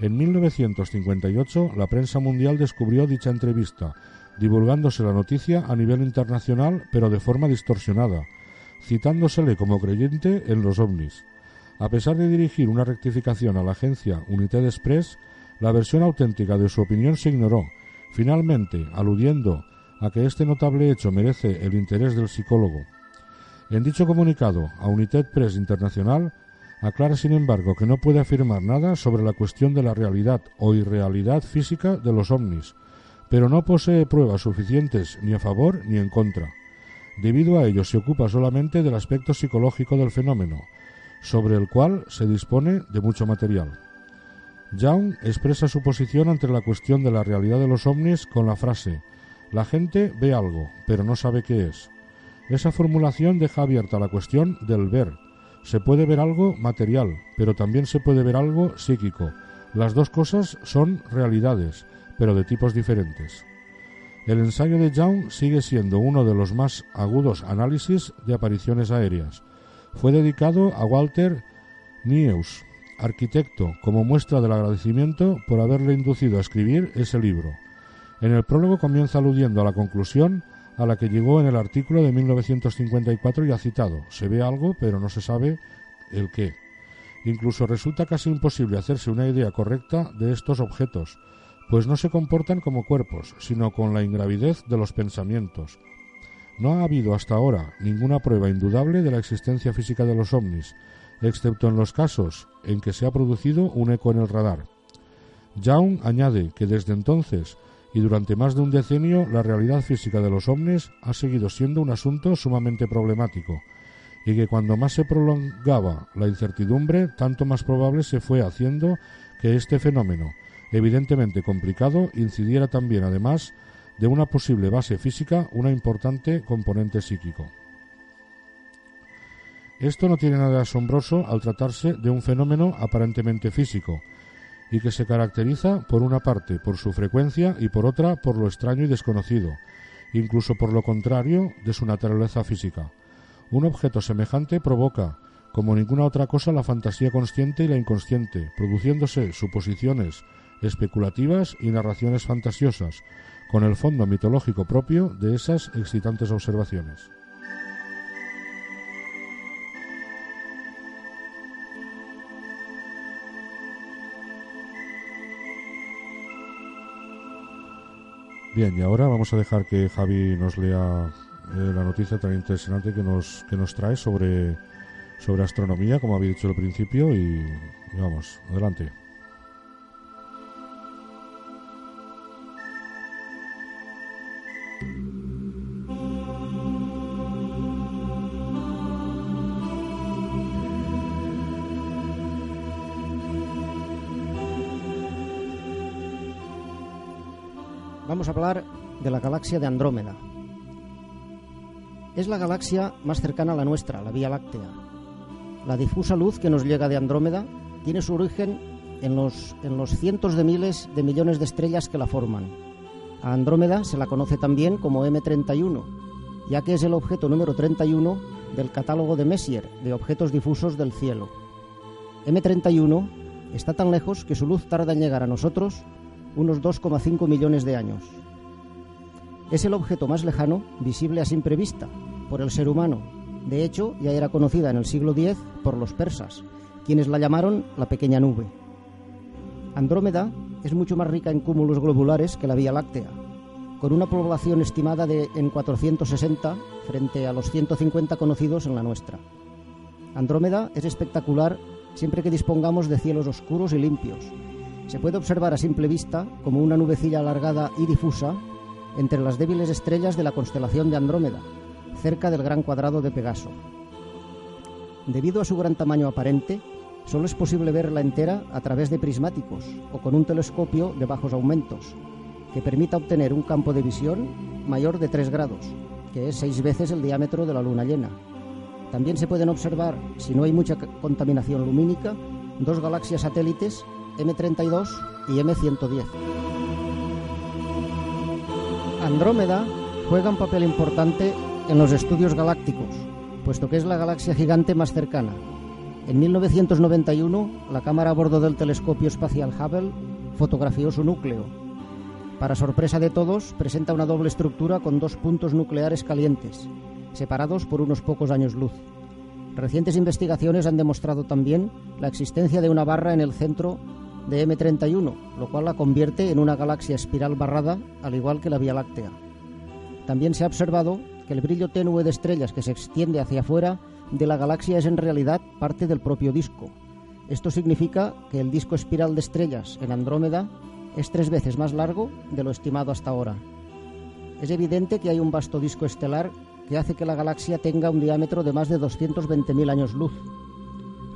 En 1958, la prensa mundial descubrió dicha entrevista, divulgándose la noticia a nivel internacional, pero de forma distorsionada, citándosele como creyente en los ovnis. A pesar de dirigir una rectificación a la agencia United Express, la versión auténtica de su opinión se ignoró. Finalmente, aludiendo a que este notable hecho merece el interés del psicólogo. En dicho comunicado a United Press Internacional, aclara sin embargo que no puede afirmar nada sobre la cuestión de la realidad o irrealidad física de los ovnis, pero no posee pruebas suficientes ni a favor ni en contra. Debido a ello se ocupa solamente del aspecto psicológico del fenómeno, sobre el cual se dispone de mucho material. Young expresa su posición ante la cuestión de la realidad de los ovnis con la frase La gente ve algo, pero no sabe qué es. Esa formulación deja abierta la cuestión del ver. Se puede ver algo material, pero también se puede ver algo psíquico. Las dos cosas son realidades, pero de tipos diferentes. El ensayo de Young sigue siendo uno de los más agudos análisis de apariciones aéreas, fue dedicado a Walter Nieus, arquitecto, como muestra del agradecimiento por haberle inducido a escribir ese libro. En el prólogo comienza aludiendo a la conclusión a la que llegó en el artículo de 1954 ya citado. Se ve algo, pero no se sabe el qué. Incluso resulta casi imposible hacerse una idea correcta de estos objetos, pues no se comportan como cuerpos, sino con la ingravidez de los pensamientos, no ha habido hasta ahora ninguna prueba indudable de la existencia física de los ovnis, excepto en los casos en que se ha producido un eco en el radar. Young añade que desde entonces y durante más de un decenio la realidad física de los ovnis ha seguido siendo un asunto sumamente problemático y que cuando más se prolongaba la incertidumbre, tanto más probable se fue haciendo que este fenómeno, evidentemente complicado, incidiera también además de una posible base física una importante componente psíquico. Esto no tiene nada de asombroso al tratarse de un fenómeno aparentemente físico, y que se caracteriza por una parte por su frecuencia y por otra por lo extraño y desconocido, incluso por lo contrario de su naturaleza física. Un objeto semejante provoca, como ninguna otra cosa, la fantasía consciente y la inconsciente, produciéndose suposiciones especulativas y narraciones fantasiosas, con el fondo mitológico propio de esas excitantes observaciones. Bien, y ahora vamos a dejar que Javi nos lea eh, la noticia tan interesante que nos, que nos trae sobre, sobre astronomía, como había dicho al principio, y vamos, adelante. Vamos a hablar de la galaxia de Andrómeda. Es la galaxia más cercana a la nuestra, la Vía Láctea. La difusa luz que nos llega de Andrómeda tiene su origen en los, en los cientos de miles de millones de estrellas que la forman. A Andrómeda se la conoce también como M31, ya que es el objeto número 31 del catálogo de Messier de objetos difusos del cielo. M31 está tan lejos que su luz tarda en llegar a nosotros unos 2,5 millones de años. Es el objeto más lejano visible a simple vista por el ser humano. De hecho, ya era conocida en el siglo X por los persas, quienes la llamaron la pequeña nube. Andrómeda es mucho más rica en cúmulos globulares que la Vía Láctea, con una población estimada de en 460 frente a los 150 conocidos en la nuestra. Andrómeda es espectacular siempre que dispongamos de cielos oscuros y limpios, se puede observar a simple vista como una nubecilla alargada y difusa entre las débiles estrellas de la constelación de Andrómeda, cerca del gran cuadrado de Pegaso. Debido a su gran tamaño aparente, solo es posible verla entera a través de prismáticos o con un telescopio de bajos aumentos, que permita obtener un campo de visión mayor de 3 grados, que es seis veces el diámetro de la luna llena. También se pueden observar, si no hay mucha contaminación lumínica, dos galaxias satélites M32 y M110. Andrómeda juega un papel importante en los estudios galácticos, puesto que es la galaxia gigante más cercana. En 1991, la cámara a bordo del telescopio espacial Hubble fotografió su núcleo. Para sorpresa de todos, presenta una doble estructura con dos puntos nucleares calientes, separados por unos pocos años luz. Recientes investigaciones han demostrado también la existencia de una barra en el centro de M31, lo cual la convierte en una galaxia espiral barrada, al igual que la Vía Láctea. También se ha observado que el brillo tenue de estrellas que se extiende hacia afuera de la galaxia es en realidad parte del propio disco. Esto significa que el disco espiral de estrellas en Andrómeda es tres veces más largo de lo estimado hasta ahora. Es evidente que hay un vasto disco estelar que hace que la galaxia tenga un diámetro de más de 220.000 años luz.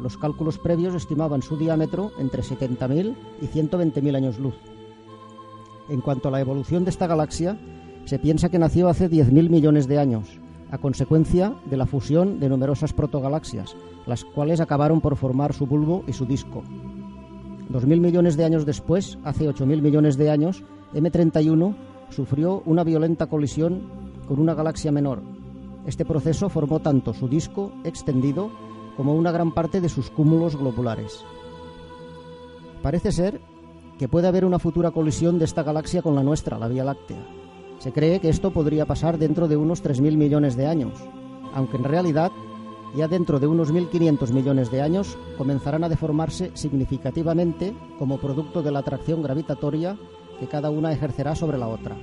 Los cálculos previos estimaban su diámetro entre 70.000 y 120.000 años luz. En cuanto a la evolución de esta galaxia, se piensa que nació hace 10.000 millones de años, a consecuencia de la fusión de numerosas protogalaxias, las cuales acabaron por formar su bulbo y su disco. 2.000 millones de años después, hace 8.000 millones de años, M31 sufrió una violenta colisión con una galaxia menor. Este proceso formó tanto su disco extendido como una gran parte de sus cúmulos globulares. Parece ser que puede haber una futura colisión de esta galaxia con la nuestra, la Vía Láctea. Se cree que esto podría pasar dentro de unos 3.000 millones de años, aunque en realidad ya dentro de unos 1.500 millones de años comenzarán a deformarse significativamente como producto de la atracción gravitatoria que cada una ejercerá sobre la otra.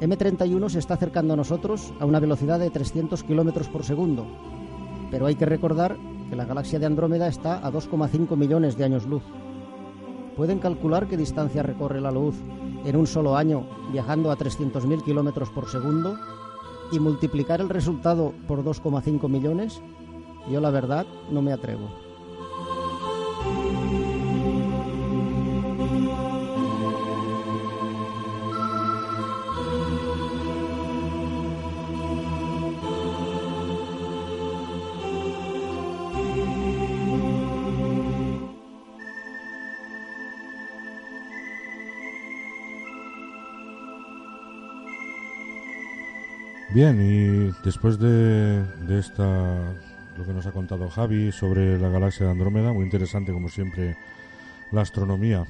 M31 se está acercando a nosotros a una velocidad de 300 kilómetros por segundo, pero hay que recordar que la galaxia de Andrómeda está a 2,5 millones de años luz. ¿Pueden calcular qué distancia recorre la luz en un solo año viajando a 300.000 kilómetros por segundo? y multiplicar el resultado por 2,5 millones, yo la verdad no me atrevo. Bien, y después de, de esta, lo que nos ha contado Javi sobre la galaxia de Andrómeda, muy interesante como siempre la astronomía.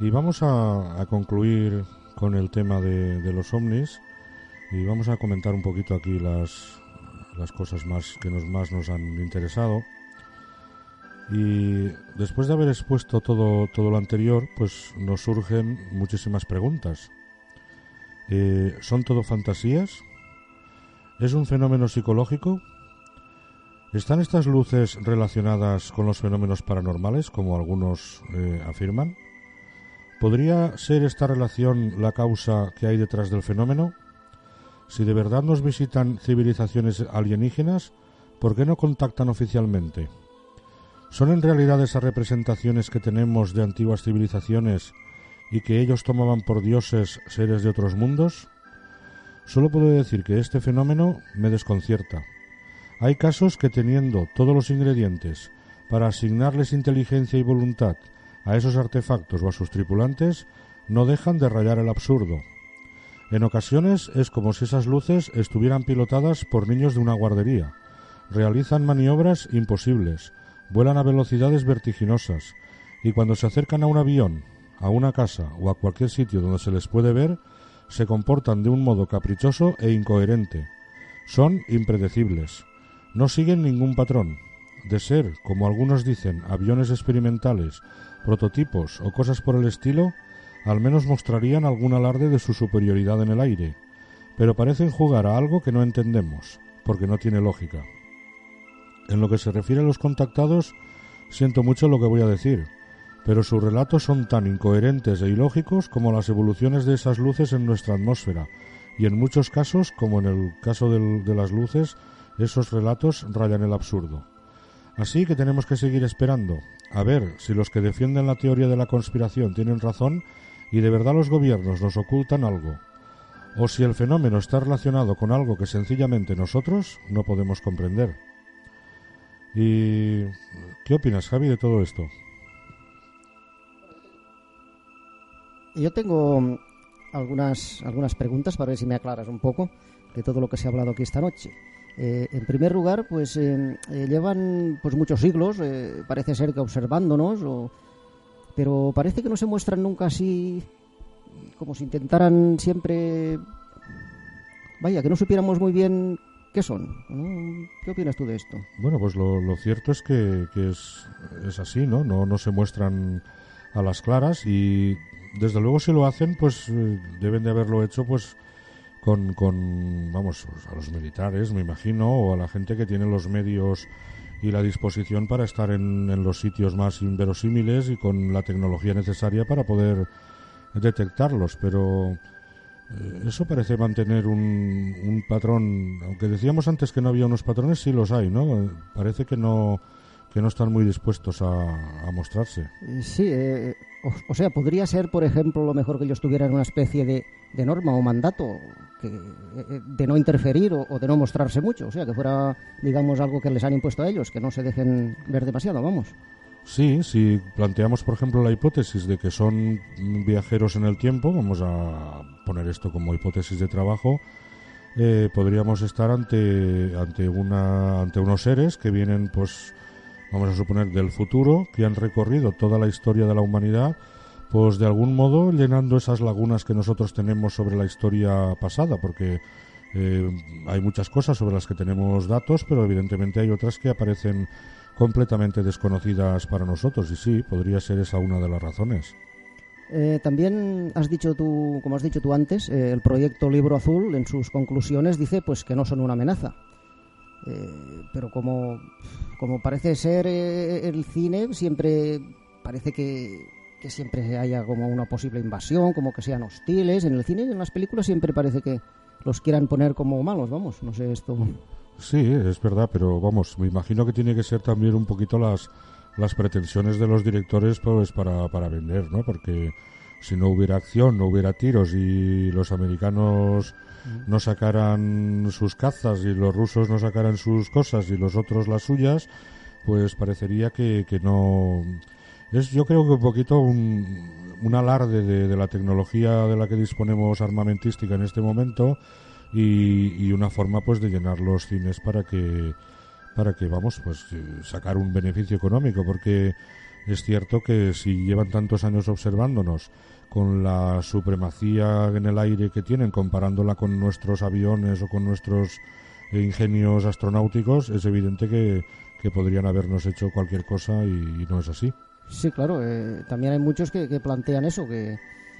Y vamos a, concluir con el tema de, los ovnis y vamos a comentar un poquito aquí las, las cosas más que nos, más nos han interesado. Y después de haber expuesto todo, todo lo anterior, pues nos surgen muchísimas preguntas. Eh, ¿Son todo fantasías? ¿Es un fenómeno psicológico? ¿Están estas luces relacionadas con los fenómenos paranormales, como algunos eh, afirman? ¿Podría ser esta relación la causa que hay detrás del fenómeno? Si de verdad nos visitan civilizaciones alienígenas, ¿por qué no contactan oficialmente? ¿Son en realidad esas representaciones que tenemos de antiguas civilizaciones y que ellos tomaban por dioses seres de otros mundos? Solo puedo decir que este fenómeno me desconcierta. Hay casos que teniendo todos los ingredientes para asignarles inteligencia y voluntad a esos artefactos o a sus tripulantes, no dejan de rayar el absurdo. En ocasiones es como si esas luces estuvieran pilotadas por niños de una guardería. Realizan maniobras imposibles, vuelan a velocidades vertiginosas, y cuando se acercan a un avión, a una casa o a cualquier sitio donde se les puede ver, se comportan de un modo caprichoso e incoherente. Son impredecibles. No siguen ningún patrón. De ser, como algunos dicen, aviones experimentales, prototipos o cosas por el estilo, al menos mostrarían algún alarde de su superioridad en el aire, pero parecen jugar a algo que no entendemos, porque no tiene lógica. En lo que se refiere a los contactados, siento mucho lo que voy a decir, pero sus relatos son tan incoherentes e ilógicos como las evoluciones de esas luces en nuestra atmósfera, y en muchos casos, como en el caso de las luces, esos relatos rayan el absurdo. Así que tenemos que seguir esperando, a ver si los que defienden la teoría de la conspiración tienen razón y de verdad los gobiernos nos ocultan algo, o si el fenómeno está relacionado con algo que sencillamente nosotros no podemos comprender. Y ¿Qué opinas, Javi, de todo esto? Yo tengo mm, algunas, algunas preguntas para ver si me aclaras un poco de todo lo que se ha hablado aquí esta noche. Eh, en primer lugar, pues eh, eh, llevan pues muchos siglos, parece ser que observándonos, pero parece que no se muestran nunca así, como si intentaran siempre, vaya, que no supiéramos muy bien qué son. ¿Qué opinas tú de esto? Bueno, pues lo, cierto es que, es, es, así, ¿no? ¿no? No se muestran a las claras y desde luego si lo hacen, pues eh, deben de haberlo hecho, pues con, con, vamos, a los militares, me imagino, o a la gente que tiene los medios y la disposición para estar en, en los sitios más inverosímiles y con la tecnología necesaria para poder detectarlos, pero eh, eso parece mantener un, un, patrón, aunque decíamos antes que no había unos patrones, sí los hay, ¿no? Parece que no que no están muy dispuestos a, mostrarse. Eh, sí, eh, o, sea, podría ser, por ejemplo, lo mejor que ellos tuvieran una especie de, de norma o mandato que, de no interferir o, de no mostrarse mucho, o sea, que fuera, digamos, algo que les han impuesto a ellos, que no se dejen ver demasiado, vamos. Sí, si planteamos, por ejemplo, la hipótesis de que son viajeros en el tiempo, vamos a poner esto como hipótesis de trabajo, eh, podríamos estar ante ante una ante unos seres que vienen, pues, vamos a suponer, del futuro, que han recorrido toda la historia de la humanidad, pues de algún modo llenando esas lagunas que nosotros tenemos sobre la historia pasada, porque eh, hay muchas cosas sobre las que tenemos datos, pero evidentemente hay otras que aparecen completamente desconocidas para nosotros, y sí, podría ser esa una de las razones. Eh, también has dicho tú, como has dicho tú antes, eh, el proyecto Libro Azul en sus conclusiones dice pues que no son una amenaza. Eh, pero como, como parece ser eh, el cine, siempre parece que, que siempre haya como una posible invasión, como que sean hostiles. En el cine, en las películas, siempre parece que los quieran poner como malos, vamos, no sé esto. Sí, es verdad, pero vamos, me imagino que tiene que ser también un poquito las, las pretensiones de los directores pues para, para vender, ¿no? Porque si no hubiera acción, no hubiera tiros y los americanos no sacaran sus cazas y los rusos no sacaran sus cosas y los otros las suyas, pues parecería que, que no... Es yo creo que un poquito un, un alarde de, la tecnología de la que disponemos armamentística en este momento y, y una forma pues de llenar los cines para que para que vamos pues sacar un beneficio económico porque es cierto que si llevan tantos años observándonos con la supremacía en el aire que tienen, comparándola con nuestros aviones o con nuestros ingenios astronáuticos, es evidente que, podrían habernos hecho cualquier cosa y, no es así. Sí, claro. Eh, también hay muchos que, plantean eso, que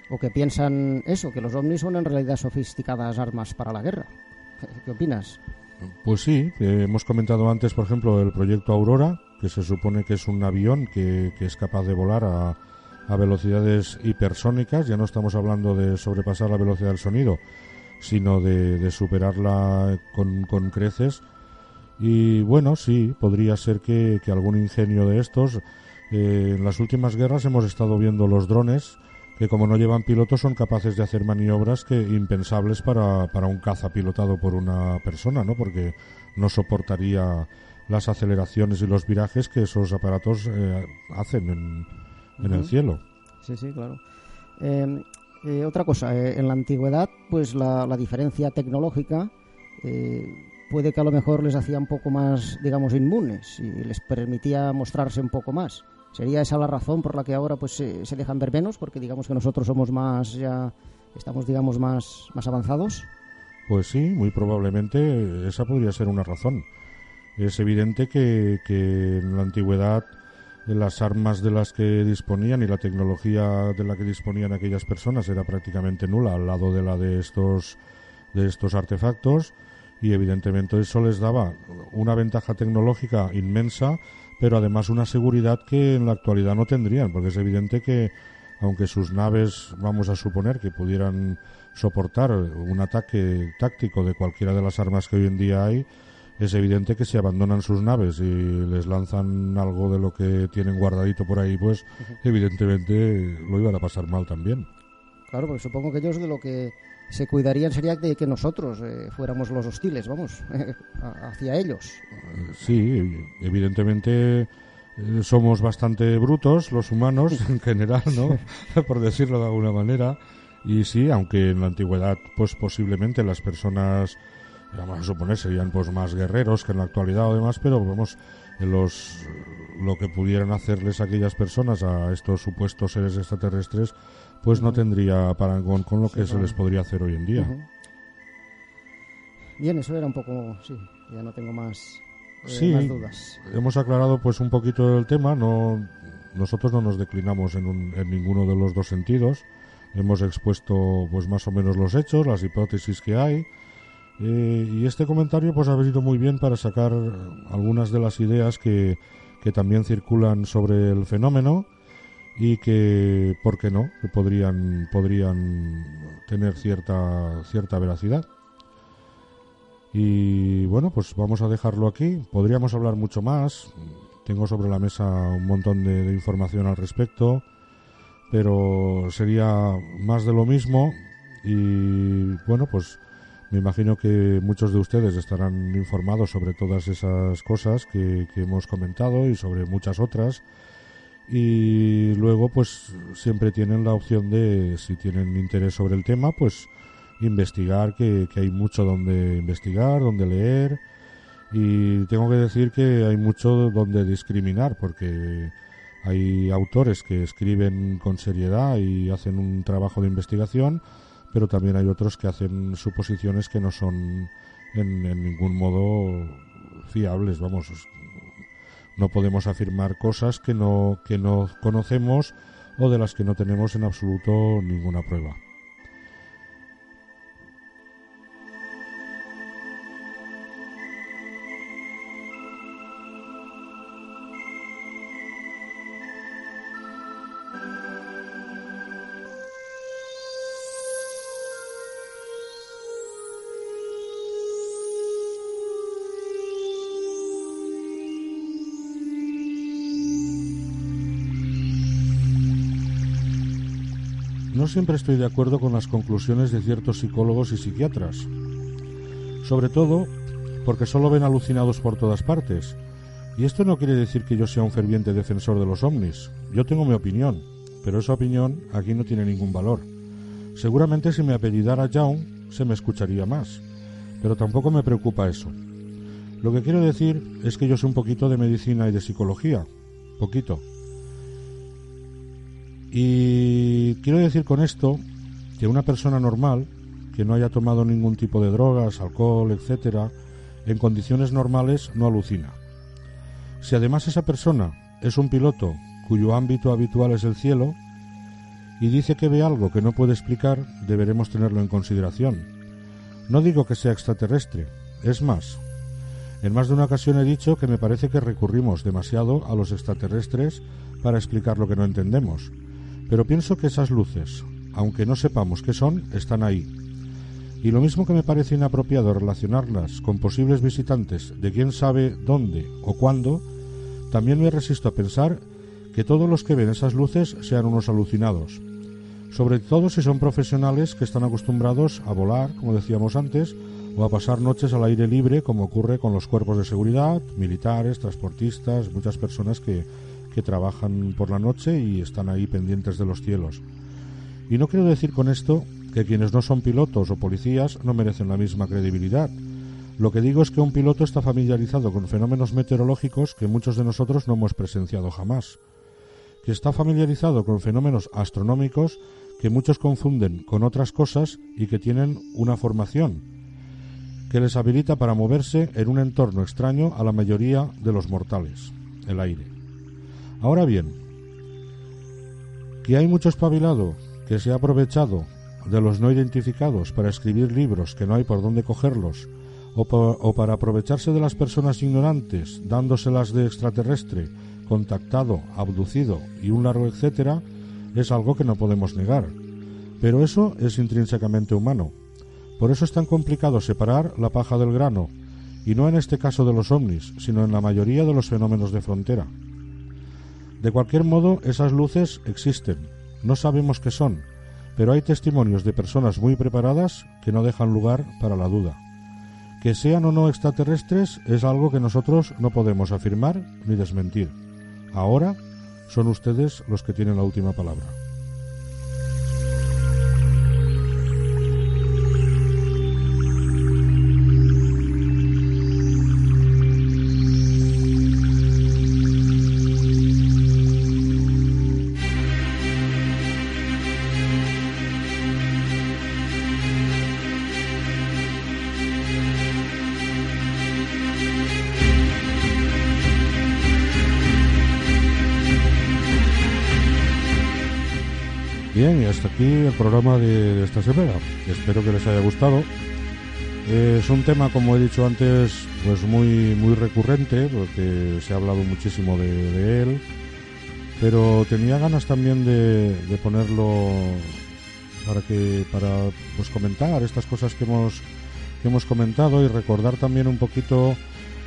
o que piensan eso, que los ovnis son en realidad sofisticadas armas para la guerra. ¿Qué opinas? Pues sí, eh, hemos comentado antes, por ejemplo, el proyecto Aurora, que se supone que es un avión que, que es capaz de volar a, a velocidades hipersónicas, ya no estamos hablando de sobrepasar la velocidad del sonido, sino de, superarla con, con, creces. Y bueno, sí, podría ser que, algún ingenio de estos. Eh, en las últimas guerras hemos estado viendo los drones que como no llevan pilotos son capaces de hacer maniobras que impensables para, para un caza pilotado por una persona, ¿no? Porque no soportaría las aceleraciones y los virajes que esos aparatos eh, hacen en, en el cielo. Sí, sí, claro. Em, eh, otra cosa, eh, en la antigüedad, pues la, diferencia tecnológica eh, puede que a lo mejor les hacía un poco más, digamos, inmunes y les permitía mostrarse un poco más. ¿Sería esa la razón por la que ahora pues se dejan ver menos? Porque digamos que nosotros somos más, ya estamos, digamos, más, más avanzados. Pues sí, muy probablemente esa podría ser una razón. Es evidente que, que en la antigüedad las armas de las que disponían y la tecnología de la que disponían aquellas personas era prácticamente nula al lado de la de estos de estos artefactos y evidentemente eso les daba una ventaja tecnológica inmensa pero además una seguridad que en la actualidad no tendrían porque es evidente que aunque sus naves vamos a suponer que pudieran soportar un ataque táctico de cualquiera de las armas que hoy en día hay es evidente que si abandonan sus naves y les lanzan algo de lo que tienen guardadito por ahí, pues evidentemente lo iban a pasar mal también. Claro, porque supongo que ellos de lo que se cuidarían sería de que nosotros eh, fuéramos los hostiles, vamos, hacia ellos. Sí, evidentemente eh, somos bastante brutos los humanos en general, ¿no? Por decirlo de alguna manera. Y sí, aunque en la antigüedad, pues posiblemente las personas, vamos a suponer, serían pues más guerreros que en la actualidad o demás, pero vamos, los lo que pudieran hacerles aquellas personas a estos supuestos seres extraterrestres, pues no tendría parangón con lo que se les podría hacer hoy en día. Bien, eso era un poco, sí, ya no tengo más, eh, sí, más dudas. hemos aclarado pues un poquito el tema, no nosotros no nos declinamos en, un, en ninguno de los dos sentidos, hemos expuesto pues más o menos los hechos, las hipótesis que hay, eh, y este comentario pues ha venido muy bien para sacar algunas de las ideas que, que también circulan sobre el fenómeno y que, ¿por qué no?, que podrían, podrían tener cierta, cierta veracidad. Y bueno, pues vamos a dejarlo aquí. Podríamos hablar mucho más. Tengo sobre la mesa un montón de, de información al respecto, pero sería más de lo mismo. Y bueno, pues me imagino que muchos de ustedes estarán informados sobre todas esas cosas que, hemos comentado y sobre muchas otras. Y luego, pues siempre tienen la opción de, si tienen interés sobre el tema, pues investigar, que, hay mucho donde investigar, donde leer. Y tengo que decir que hay mucho donde discriminar, porque hay autores que escriben con seriedad y hacen un trabajo de investigación pero también hay otros que hacen suposiciones que no son en, ningún modo fiables, vamos, no podemos afirmar cosas que no, que no conocemos o de las que no tenemos en absoluto ninguna prueba. No siempre estoy de acuerdo con las conclusiones de ciertos psicólogos y psiquiatras, sobre todo porque solo ven alucinados por todas partes. Y esto no quiere decir que yo sea un ferviente defensor de los ovnis. Yo tengo mi opinión, pero esa opinión aquí no tiene ningún valor. Seguramente si me apellidara Young se me escucharía más, pero tampoco me preocupa eso. Lo que quiero decir es que yo sé un poquito de medicina y de psicología, poquito, y quiero decir con esto que una persona normal, que no haya tomado ningún tipo de drogas, alcohol, etcétera, en condiciones normales no alucina. Si además esa persona es un piloto cuyo ámbito habitual es el cielo y dice que ve algo que no puede explicar, deberemos tenerlo en consideración. No digo que sea extraterrestre, es más. En más de una ocasión he dicho que me parece que recurrimos demasiado a los extraterrestres para explicar lo que no entendemos pero pienso que esas luces, aunque no sepamos qué son, están ahí. Y lo mismo que me parece inapropiado relacionarlas con posibles visitantes de quién sabe dónde o cuándo, también me resisto a pensar que todos los que ven esas luces sean unos alucinados, sobre todo si son profesionales que están acostumbrados a volar, como decíamos antes, o a pasar noches al aire libre, como ocurre con los cuerpos de seguridad, militares, transportistas, muchas personas que que trabajan por la noche y están ahí pendientes de los cielos. Y no quiero decir con esto que quienes no son pilotos o policías no merecen la misma credibilidad. Lo que digo es que un piloto está familiarizado con fenómenos meteorológicos que muchos de nosotros no hemos presenciado jamás, que está familiarizado con fenómenos astronómicos que muchos confunden con otras cosas y que tienen una formación que les habilita para moverse en un entorno extraño a la mayoría de los mortales, el aire. Ahora bien, que hay mucho espabilado que se ha aprovechado de los no identificados para escribir libros que no hay por dónde cogerlos, o, para aprovecharse de las personas ignorantes, dándoselas de extraterrestre, contactado, abducido y un largo etcétera, es algo que no podemos negar. Pero eso es intrínsecamente humano. Por eso es tan complicado separar la paja del grano, y no en este caso de los ovnis, sino en la mayoría de los fenómenos de frontera. De cualquier modo, esas luces existen. No sabemos qué son, pero hay testimonios de personas muy preparadas que no dejan lugar para la duda. Que sean o no extraterrestres es algo que nosotros no podemos afirmar ni desmentir. ahora son ustedes los que tienen la última palabra. Hasta aquí el programa de, esta semana. Espero que les haya gustado. Eh, es un tema, como he dicho antes, pues muy muy recurrente, porque se ha hablado muchísimo de, él. Pero tenía ganas también de, ponerlo para que para pues comentar estas cosas que hemos que hemos comentado y recordar también un poquito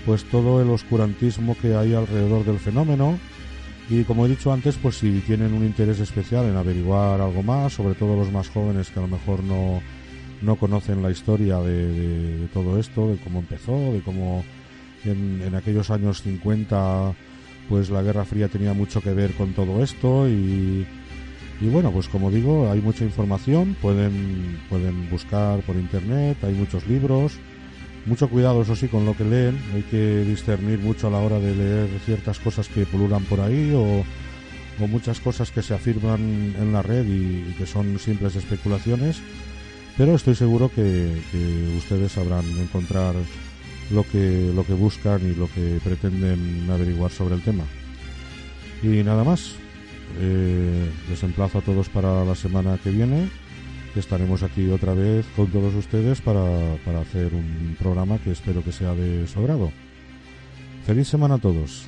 pues todo el oscurantismo que hay alrededor del fenómeno y como he dicho antes, pues si tienen un interés especial en averiguar algo más, sobre todo los más jóvenes que a lo mejor no, no conocen la historia de, todo esto, de cómo empezó, de cómo en, en, aquellos años 50 pues la Guerra Fría tenía mucho que ver con todo esto y, y bueno, pues como digo, hay mucha información, pueden, pueden buscar por internet, hay muchos libros, mucho cuidado, eso sí, con lo que leen. Hay que discernir mucho a la hora de leer ciertas cosas que pululan por ahí o, muchas cosas que se afirman en la red y, que son simples especulaciones. Pero estoy seguro que, ustedes sabrán encontrar lo que, lo que buscan y lo que pretenden averiguar sobre el tema. Y nada más. Eh, les emplazo a todos para la semana que viene estaremos aquí otra vez con todos ustedes para, para hacer un programa que espero que sea de su agrado. Feliz semana a todos.